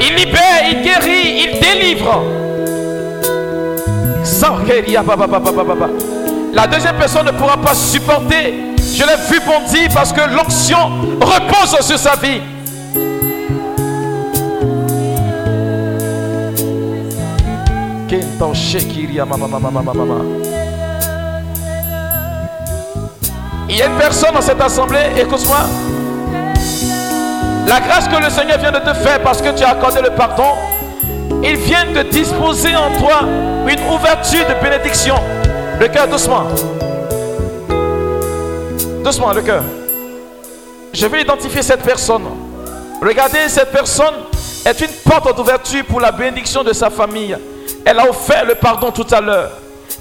Il libère, il guérit, il délivre. La deuxième personne ne pourra pas supporter. Je l'ai vu bondir parce que l'onction repose sur sa vie. Kento shekiria, ma, ma, ma, ma, Il y a une personne dans cette assemblée, écoute-moi. La grâce que le Seigneur vient de te faire parce que tu as accordé le pardon, il vient de disposer en toi une ouverture de bénédiction. Le cœur doucement. Doucement, le cœur. Je vais identifier cette personne. Regardez, cette personne est une porte d'ouverture pour la bénédiction de sa famille. Elle a offert le pardon tout à l'heure.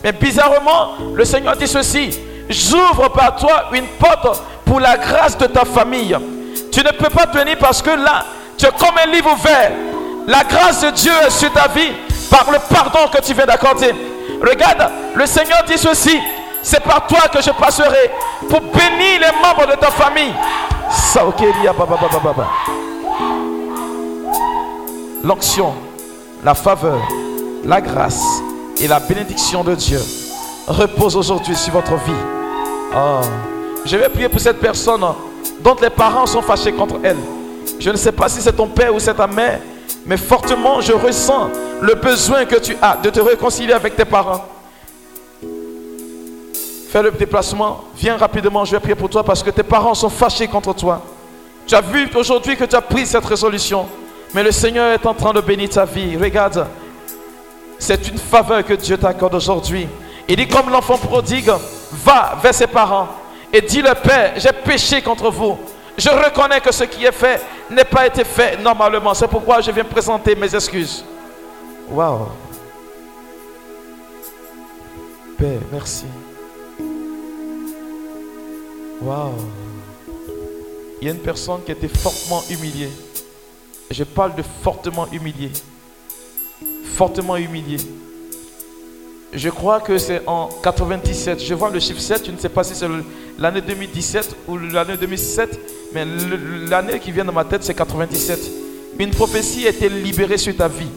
Mais bizarrement, le Seigneur dit ceci. J'ouvre par toi une porte pour la grâce de ta famille. Tu ne peux pas tenir parce que là, tu es comme un livre ouvert. La grâce de Dieu est sur ta vie par le pardon que tu viens d'accorder. Regarde, le Seigneur dit ceci. C'est par toi que je passerai pour bénir les membres de ta famille. L'onction, la faveur, la grâce et la bénédiction de Dieu reposent aujourd'hui sur votre vie. Oh. Je vais prier pour cette personne dont les parents sont fâchés contre elle. Je ne sais pas si c'est ton père ou c'est ta mère, mais fortement je ressens le besoin que tu as de te réconcilier avec tes parents. Fais le déplacement, viens rapidement, je vais prier pour toi parce que tes parents sont fâchés contre toi. Tu as vu aujourd'hui que tu as pris cette résolution, mais le Seigneur est en train de bénir ta vie. Regarde, c'est une faveur que Dieu t'accorde aujourd'hui. Il dit comme l'enfant prodigue, va vers ses parents et dis le Père, j'ai péché contre vous. Je reconnais que ce qui est fait n'est pas été fait normalement. C'est pourquoi je viens présenter mes excuses. Waouh. Père, merci. Waouh. Il y a une personne qui était fortement humiliée. Je parle de fortement humiliée. Fortement humiliée. Je crois que c'est en 97. Je vois le chiffre 7. Je ne sais pas si c'est l'année 2017 ou l'année 2007. Mais l'année qui vient dans ma tête, c'est 97. Une prophétie a été libérée sur ta vie.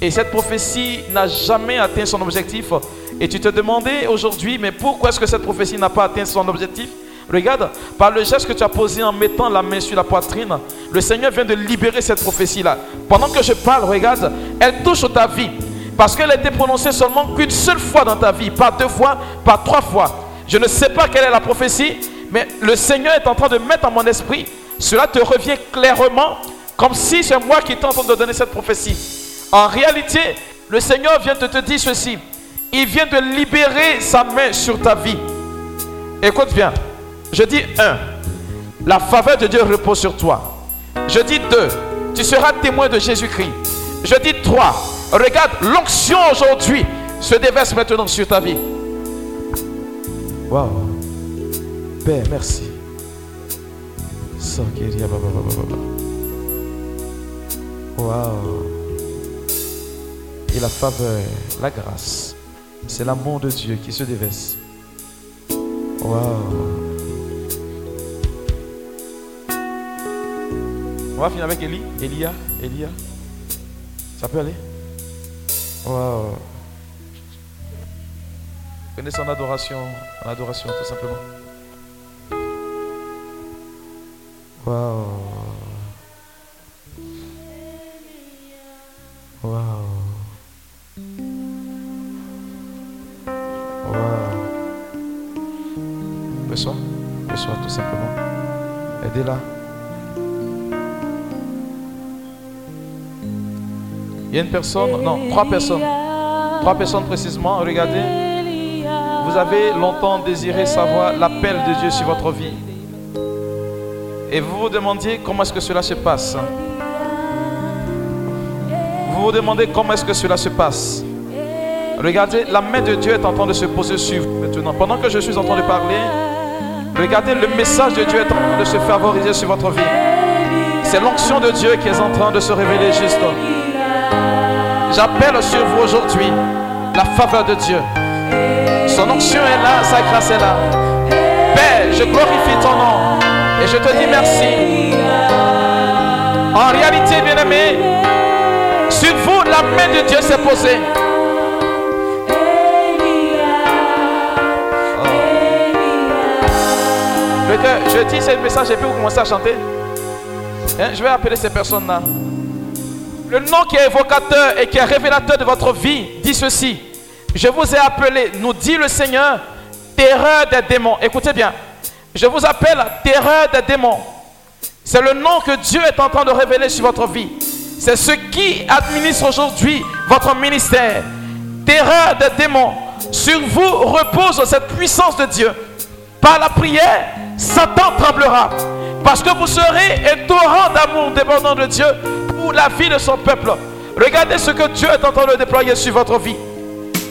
Et cette prophétie n'a jamais atteint son objectif. Et tu te demandais aujourd'hui, mais pourquoi est-ce que cette prophétie n'a pas atteint son objectif? Regarde, par le geste que tu as posé en mettant la main sur la poitrine, le Seigneur vient de libérer cette prophétie-là. Pendant que je parle, regarde, elle touche ta vie. Parce qu'elle a été prononcée seulement qu'une seule fois dans ta vie, pas deux fois, pas trois fois. Je ne sais pas quelle est la prophétie, mais le Seigneur est en train de mettre en mon esprit, cela te revient clairement, comme si c'est moi qui train de donner cette prophétie. En réalité, le Seigneur vient de te dire ceci. Il vient de libérer sa main sur ta vie. Écoute bien. Je dis un, la faveur de Dieu repose sur toi. Je dis deux, tu seras témoin de Jésus-Christ. Je dis trois, regarde, l'onction aujourd'hui se déverse maintenant sur ta vie. Waouh. Père, merci. Waouh. Et la faveur, la grâce, c'est l'amour de Dieu qui se déverse. Waouh. On va finir avec Eli, Elia, Elia. Ça peut aller? Waouh. Connaissez en adoration, en adoration tout simplement. Waouh. Y a une personne, non, trois personnes. Trois personnes précisément, regardez. Vous avez longtemps désiré savoir l'appel de Dieu sur votre vie. Et vous vous demandiez comment est-ce que cela se passe. Vous vous demandez comment est-ce que cela se passe. Regardez, la main de Dieu est en train de se poser sur vous maintenant. Pendant que je suis en train de parler, regardez, le message de Dieu est en train de se favoriser sur votre vie. C'est l'onction de Dieu qui est en train de se révéler juste. J'appelle sur vous aujourd'hui la faveur de Dieu. Son onction est là, sa grâce est là. Père, je glorifie ton nom et je te dis merci. En réalité, bien-aimé, sur vous, la main de Dieu s'est posée. Cœur, je dis ce message et puis vous commencez à chanter. Hein, je vais appeler ces personnes-là. Le nom qui est évocateur et qui est révélateur de votre vie dit ceci. Je vous ai appelé, nous dit le Seigneur, terreur des démons. Écoutez bien. Je vous appelle terreur des démons. C'est le nom que Dieu est en train de révéler sur votre vie. C'est ce qui administre aujourd'hui votre ministère. Terreur des démons. Sur vous repose cette puissance de Dieu. Par la prière, Satan tremblera. Parce que vous serez un torrent d'amour dépendant de Dieu la vie de son peuple. Regardez ce que Dieu est en train de déployer sur votre vie.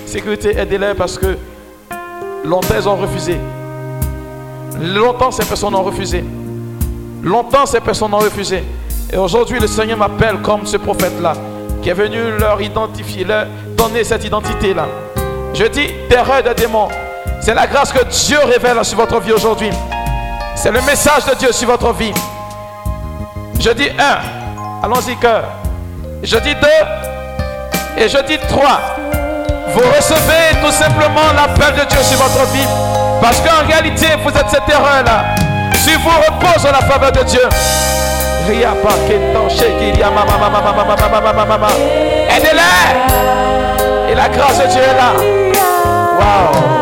Sécurité, aidez-les parce que longtemps ils ont refusé. Longtemps ces personnes ont refusé. Longtemps ces personnes ont refusé. Et aujourd'hui le Seigneur m'appelle comme ce prophète-là qui est venu leur identifier, leur donner cette identité-là. Je dis terreur de démons. C'est la grâce que Dieu révèle sur votre vie aujourd'hui. C'est le message de Dieu sur votre vie. Je dis un. Allons-y, cœur. Je dis deux. Et je dis trois. Vous recevez tout simplement l'appel de Dieu sur votre vie. Parce qu'en réalité, vous êtes cette erreur-là. Si vous repose la faveur de Dieu. Aidez-les. Et la grâce de Dieu est là. Wow.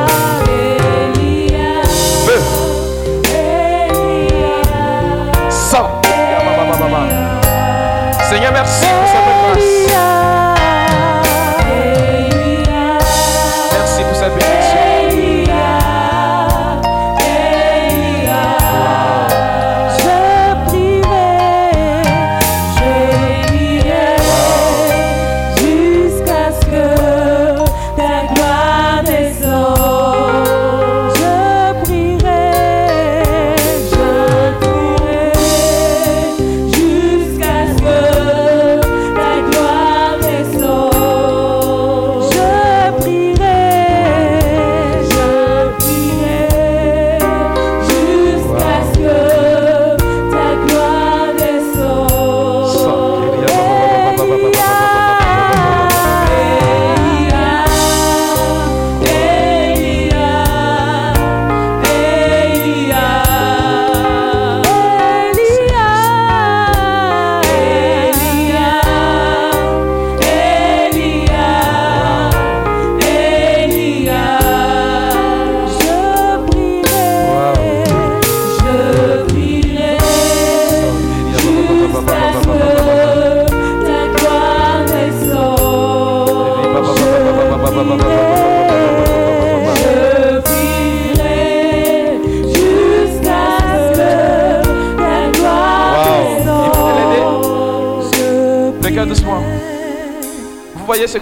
Seigneur, merci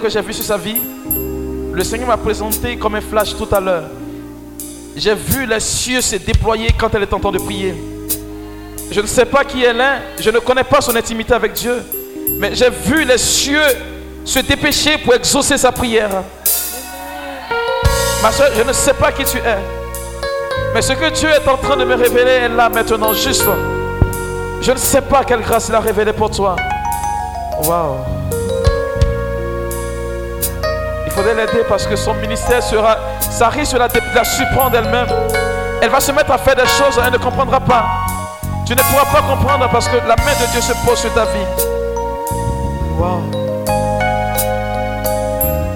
que j'ai vu sur sa vie Le Seigneur m'a présenté comme un flash tout à l'heure. J'ai vu les cieux se déployer quand elle est en train de prier. Je ne sais pas qui elle est, je ne connais pas son intimité avec Dieu, mais j'ai vu les cieux se dépêcher pour exaucer sa prière. Ma soeur, je ne sais pas qui tu es, mais ce que Dieu est en train de me révéler est là maintenant, juste. Je ne sais pas quelle grâce il a révélé pour toi. Waouh. L'aider parce que son ministère sera, ça risque de la, la surprendre elle-même. Elle va se mettre à faire des choses, elle ne comprendra pas. Tu ne pourras pas comprendre parce que la main de Dieu se pose sur ta vie. Waouh.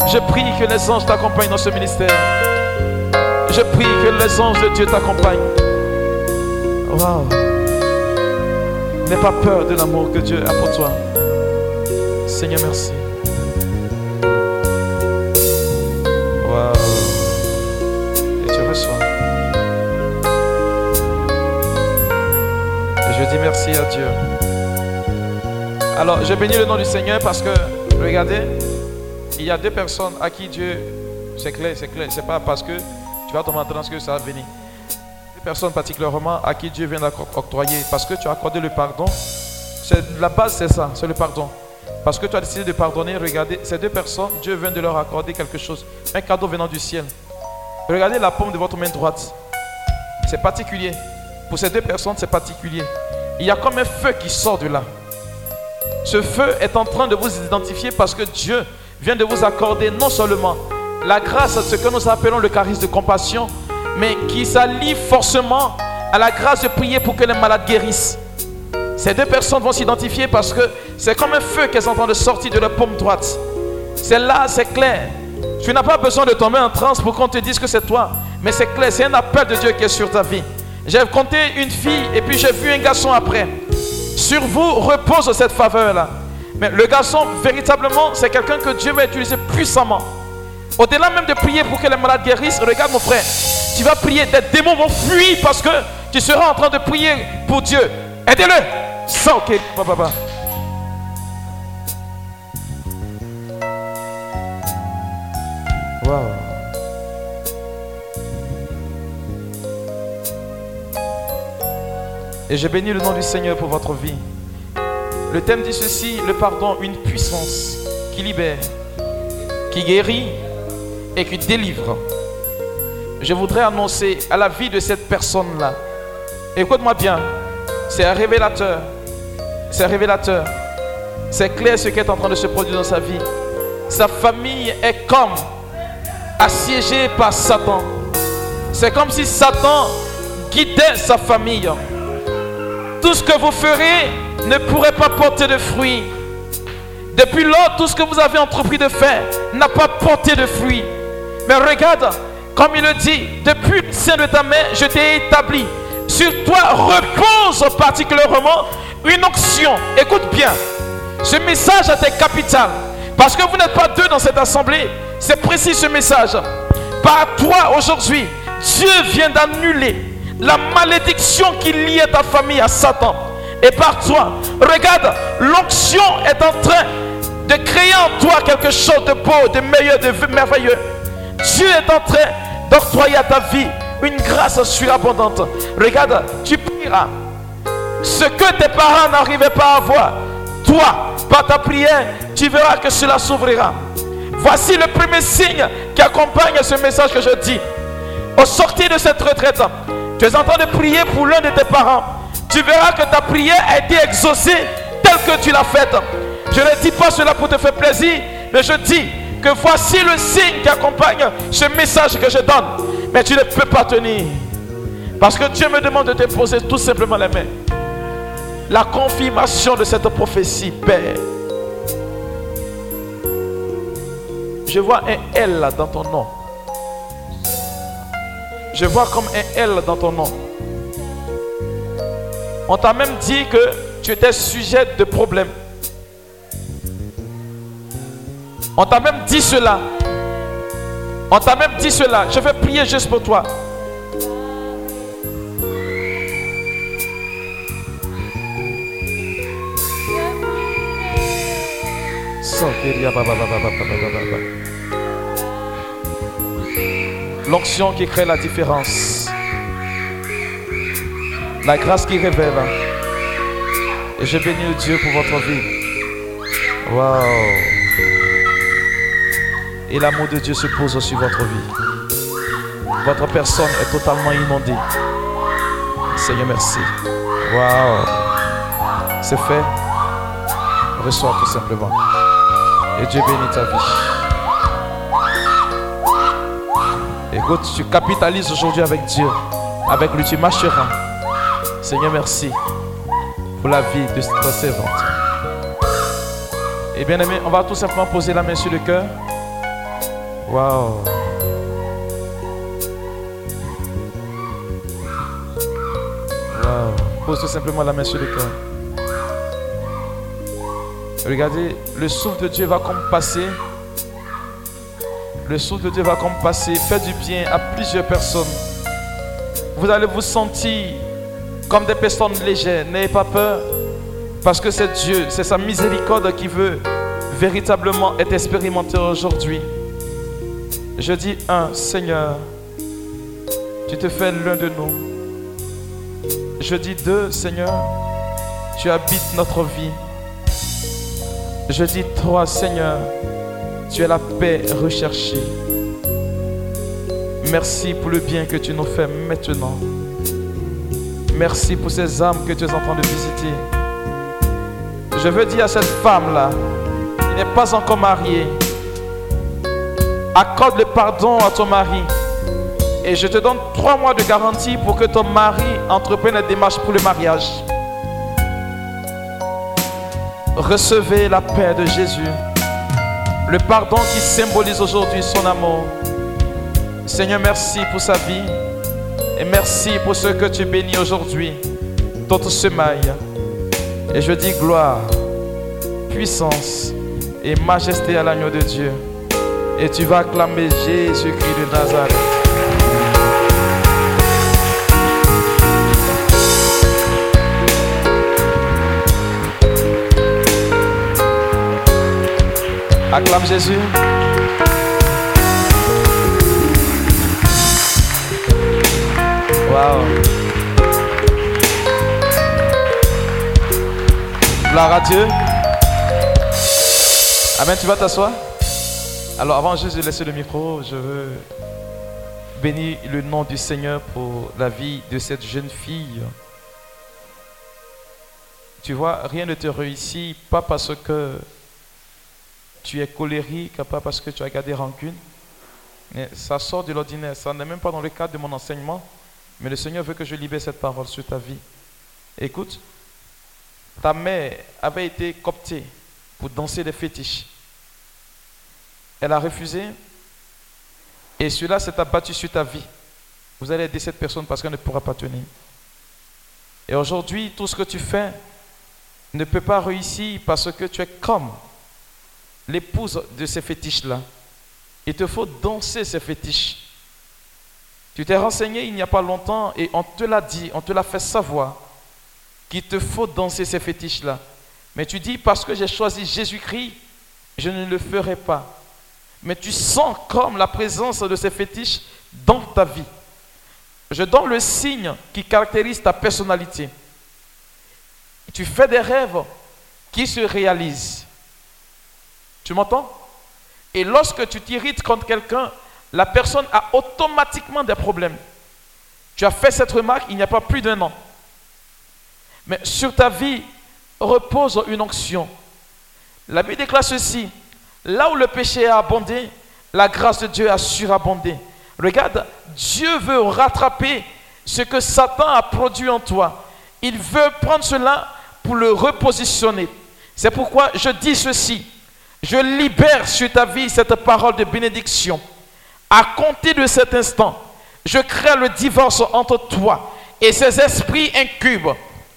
Je prie que les anges t'accompagnent dans ce ministère. Je prie que les anges de Dieu t'accompagnent. Waouh. N'aie pas peur de l'amour que Dieu a pour toi. Seigneur, merci. Merci à Dieu. Alors, je bénis le nom du Seigneur parce que, regardez, il y a deux personnes à qui Dieu, c'est clair, c'est clair, c'est pas parce que tu vas tomber dans ce que ça va venir. Deux personnes particulièrement à qui Dieu vient d'octroyer parce que tu as accordé le pardon. La base, c'est ça, c'est le pardon. Parce que tu as décidé de pardonner, regardez, ces deux personnes, Dieu vient de leur accorder quelque chose, un cadeau venant du ciel. Regardez la paume de votre main droite. C'est particulier. Pour ces deux personnes, c'est particulier. Il y a comme un feu qui sort de là. Ce feu est en train de vous identifier parce que Dieu vient de vous accorder non seulement la grâce à ce que nous appelons le charisme de compassion, mais qui s'allie forcément à la grâce de prier pour que les malades guérissent. Ces deux personnes vont s'identifier parce que c'est comme un feu qui est en train de sortir de la paume droite. C'est là, c'est clair. Tu n'as pas besoin de tomber en transe pour qu'on te dise que c'est toi. Mais c'est clair, c'est un appel de Dieu qui est sur ta vie. J'ai compté une fille et puis j'ai vu un garçon après. Sur vous repose cette faveur-là. Mais le garçon, véritablement, c'est quelqu'un que Dieu va utiliser puissamment. Au-delà même de prier pour que les malades guérissent, regarde mon frère, tu vas prier, des démons vont fuir parce que tu seras en train de prier pour Dieu. Aidez-le. Sans que... Papa. Wow. Et je bénis le nom du Seigneur pour votre vie. Le thème dit ceci, le pardon, une puissance qui libère, qui guérit et qui délivre. Je voudrais annoncer à la vie de cette personne-là. Écoute-moi bien, c'est un révélateur. C'est un révélateur. C'est clair ce qui est en train de se produire dans sa vie. Sa famille est comme assiégée par Satan. C'est comme si Satan guidait sa famille. Tout ce que vous ferez ne pourrait pas porter de fruits. Depuis lors, tout ce que vous avez entrepris de faire n'a pas porté de fruits. Mais regarde, comme il le dit, depuis le sein de ta main, je t'ai établi. Sur toi repose particulièrement une onction. Écoute bien, ce message est capital. Parce que vous n'êtes pas deux dans cette assemblée. C'est précis ce message. Par toi aujourd'hui, Dieu vient d'annuler la malédiction qui liait ta famille à Satan. Et par toi, regarde, l'onction est en train de créer en toi quelque chose de beau, de meilleur, de merveilleux. Dieu est en train d'octroyer à ta vie une grâce surabondante. Regarde, tu prieras. Ce que tes parents n'arrivaient pas à voir, toi, par ta prière, tu verras que cela s'ouvrira. Voici le premier signe qui accompagne ce message que je dis. Au sortir de cette retraite, tu es en train de prier pour l'un de tes parents. Tu verras que ta prière a été exaucée telle que tu l'as faite. Je ne dis pas cela pour te faire plaisir, mais je dis que voici le signe qui accompagne ce message que je donne. Mais tu ne peux pas tenir. Parce que Dieu me demande de te poser tout simplement les mains. La confirmation de cette prophétie, Père. Je vois un L dans ton nom. Je vois comme un L dans ton nom. On t'a même dit que tu étais sujet de problème. On t'a même dit cela. On t'a même dit cela. Je vais prier juste pour toi. L'onction qui crée la différence. La grâce qui révèle. Et je bénis Dieu pour votre vie. Waouh. Et l'amour de Dieu se pose sur votre vie. Votre personne est totalement inondée. Seigneur, merci. Waouh. C'est fait. Reçois tout simplement. Et Dieu bénit ta vie. Tu capitalises aujourd'hui avec Dieu. Avec lui, tu marcheras. Seigneur, merci pour la vie de ta servante. Et bien aimé, on va tout simplement poser la main sur le cœur. Waouh. Waouh. Pose tout simplement la main sur le cœur. Regardez, le souffle de Dieu va comme passer. Le souffle de Dieu va comme passer, faire du bien à plusieurs personnes. Vous allez vous sentir comme des personnes légères. N'ayez pas peur. Parce que c'est Dieu, c'est sa miséricorde qui veut véritablement être expérimenté aujourd'hui. Je dis un, Seigneur, tu te fais l'un de nous. Je dis deux, Seigneur, tu habites notre vie. Je dis trois, Seigneur, tu es la paix recherchée. Merci pour le bien que tu nous fais maintenant. Merci pour ces âmes que tu es en train de visiter. Je veux dire à cette femme-là, qui n'est pas encore mariée, accorde le pardon à ton mari. Et je te donne trois mois de garantie pour que ton mari entreprenne la démarche pour le mariage. Recevez la paix de Jésus. Le pardon qui symbolise aujourd'hui son amour. Seigneur, merci pour sa vie. Et merci pour ce que tu bénis aujourd'hui. Toute semaille. Et je dis gloire, puissance et majesté à l'agneau de Dieu. Et tu vas acclamer Jésus-Christ de Nazareth. Acclame Jésus. Wow. Gloire à Dieu. Amen, tu vas t'asseoir. Alors avant juste de laisser le micro, je veux bénir le nom du Seigneur pour la vie de cette jeune fille. Tu vois, rien ne te réussit, pas parce que tu es colérique, pas parce que tu as gardé rancune. Mais ça sort de l'ordinaire, ça n'est même pas dans le cadre de mon enseignement. Mais le Seigneur veut que je libère cette parole sur ta vie. Écoute, ta mère avait été coptée pour danser des fétiches. Elle a refusé et cela s'est abattu sur ta vie. Vous allez aider cette personne parce qu'elle ne pourra pas tenir. Et aujourd'hui, tout ce que tu fais ne peut pas réussir parce que tu es comme l'épouse de ces fétiches-là. Il te faut danser ces fétiches. Tu t'es renseigné il n'y a pas longtemps et on te l'a dit, on te l'a fait savoir qu'il te faut danser ces fétiches-là. Mais tu dis, parce que j'ai choisi Jésus-Christ, je ne le ferai pas. Mais tu sens comme la présence de ces fétiches dans ta vie. Je donne le signe qui caractérise ta personnalité. Tu fais des rêves qui se réalisent. Tu m'entends? Et lorsque tu t'irrites contre quelqu'un, la personne a automatiquement des problèmes. Tu as fait cette remarque il n'y a pas plus d'un an. Mais sur ta vie repose une onction. La Bible déclare ceci. Là où le péché a abondé, la grâce de Dieu a surabondé. Regarde, Dieu veut rattraper ce que Satan a produit en toi. Il veut prendre cela pour le repositionner. C'est pourquoi je dis ceci. Je libère sur ta vie cette parole de bénédiction. À compter de cet instant, je crée le divorce entre toi et ces esprits incubes,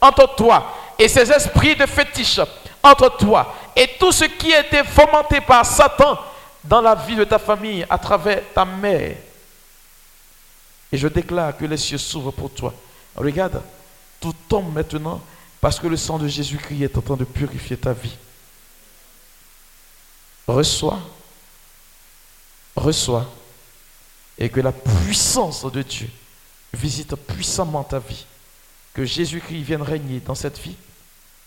entre toi et ces esprits de fétiche, entre toi et tout ce qui a été fomenté par Satan dans la vie de ta famille à travers ta mère. Et je déclare que les cieux s'ouvrent pour toi. Regarde, tout tombe maintenant parce que le sang de Jésus-Christ est en train de purifier ta vie. Reçois, reçois, et que la puissance de Dieu visite puissamment ta vie, que Jésus-Christ vienne régner dans cette vie,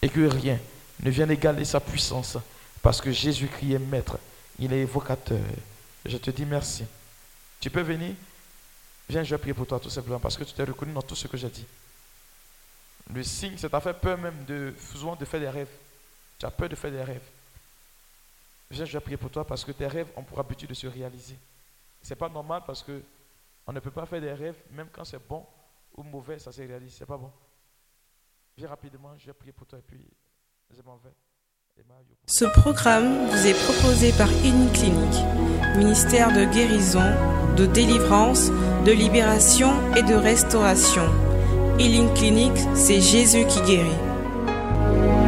et que rien ne vienne égaler sa puissance, parce que Jésus-Christ est maître, il est évocateur. Je te dis merci. Tu peux venir? Viens, je vais prier pour toi tout simplement, parce que tu t'es reconnu dans tout ce que j'ai dit. Le signe, c'est à fait peur même de, de faire des rêves. Tu as peur de faire des rêves. Je vais prier pour toi parce que tes rêves ont pour habitude de se réaliser. C'est pas normal parce que on ne peut pas faire des rêves, même quand c'est bon ou mauvais, ça se réalise. C'est pas bon. Viens rapidement, je vais prier pour toi et puis je m'en vais. Ce programme vous est proposé par Clinique, ministère de guérison, de délivrance, de libération et de restauration. Healing Clinic, c'est Jésus qui guérit.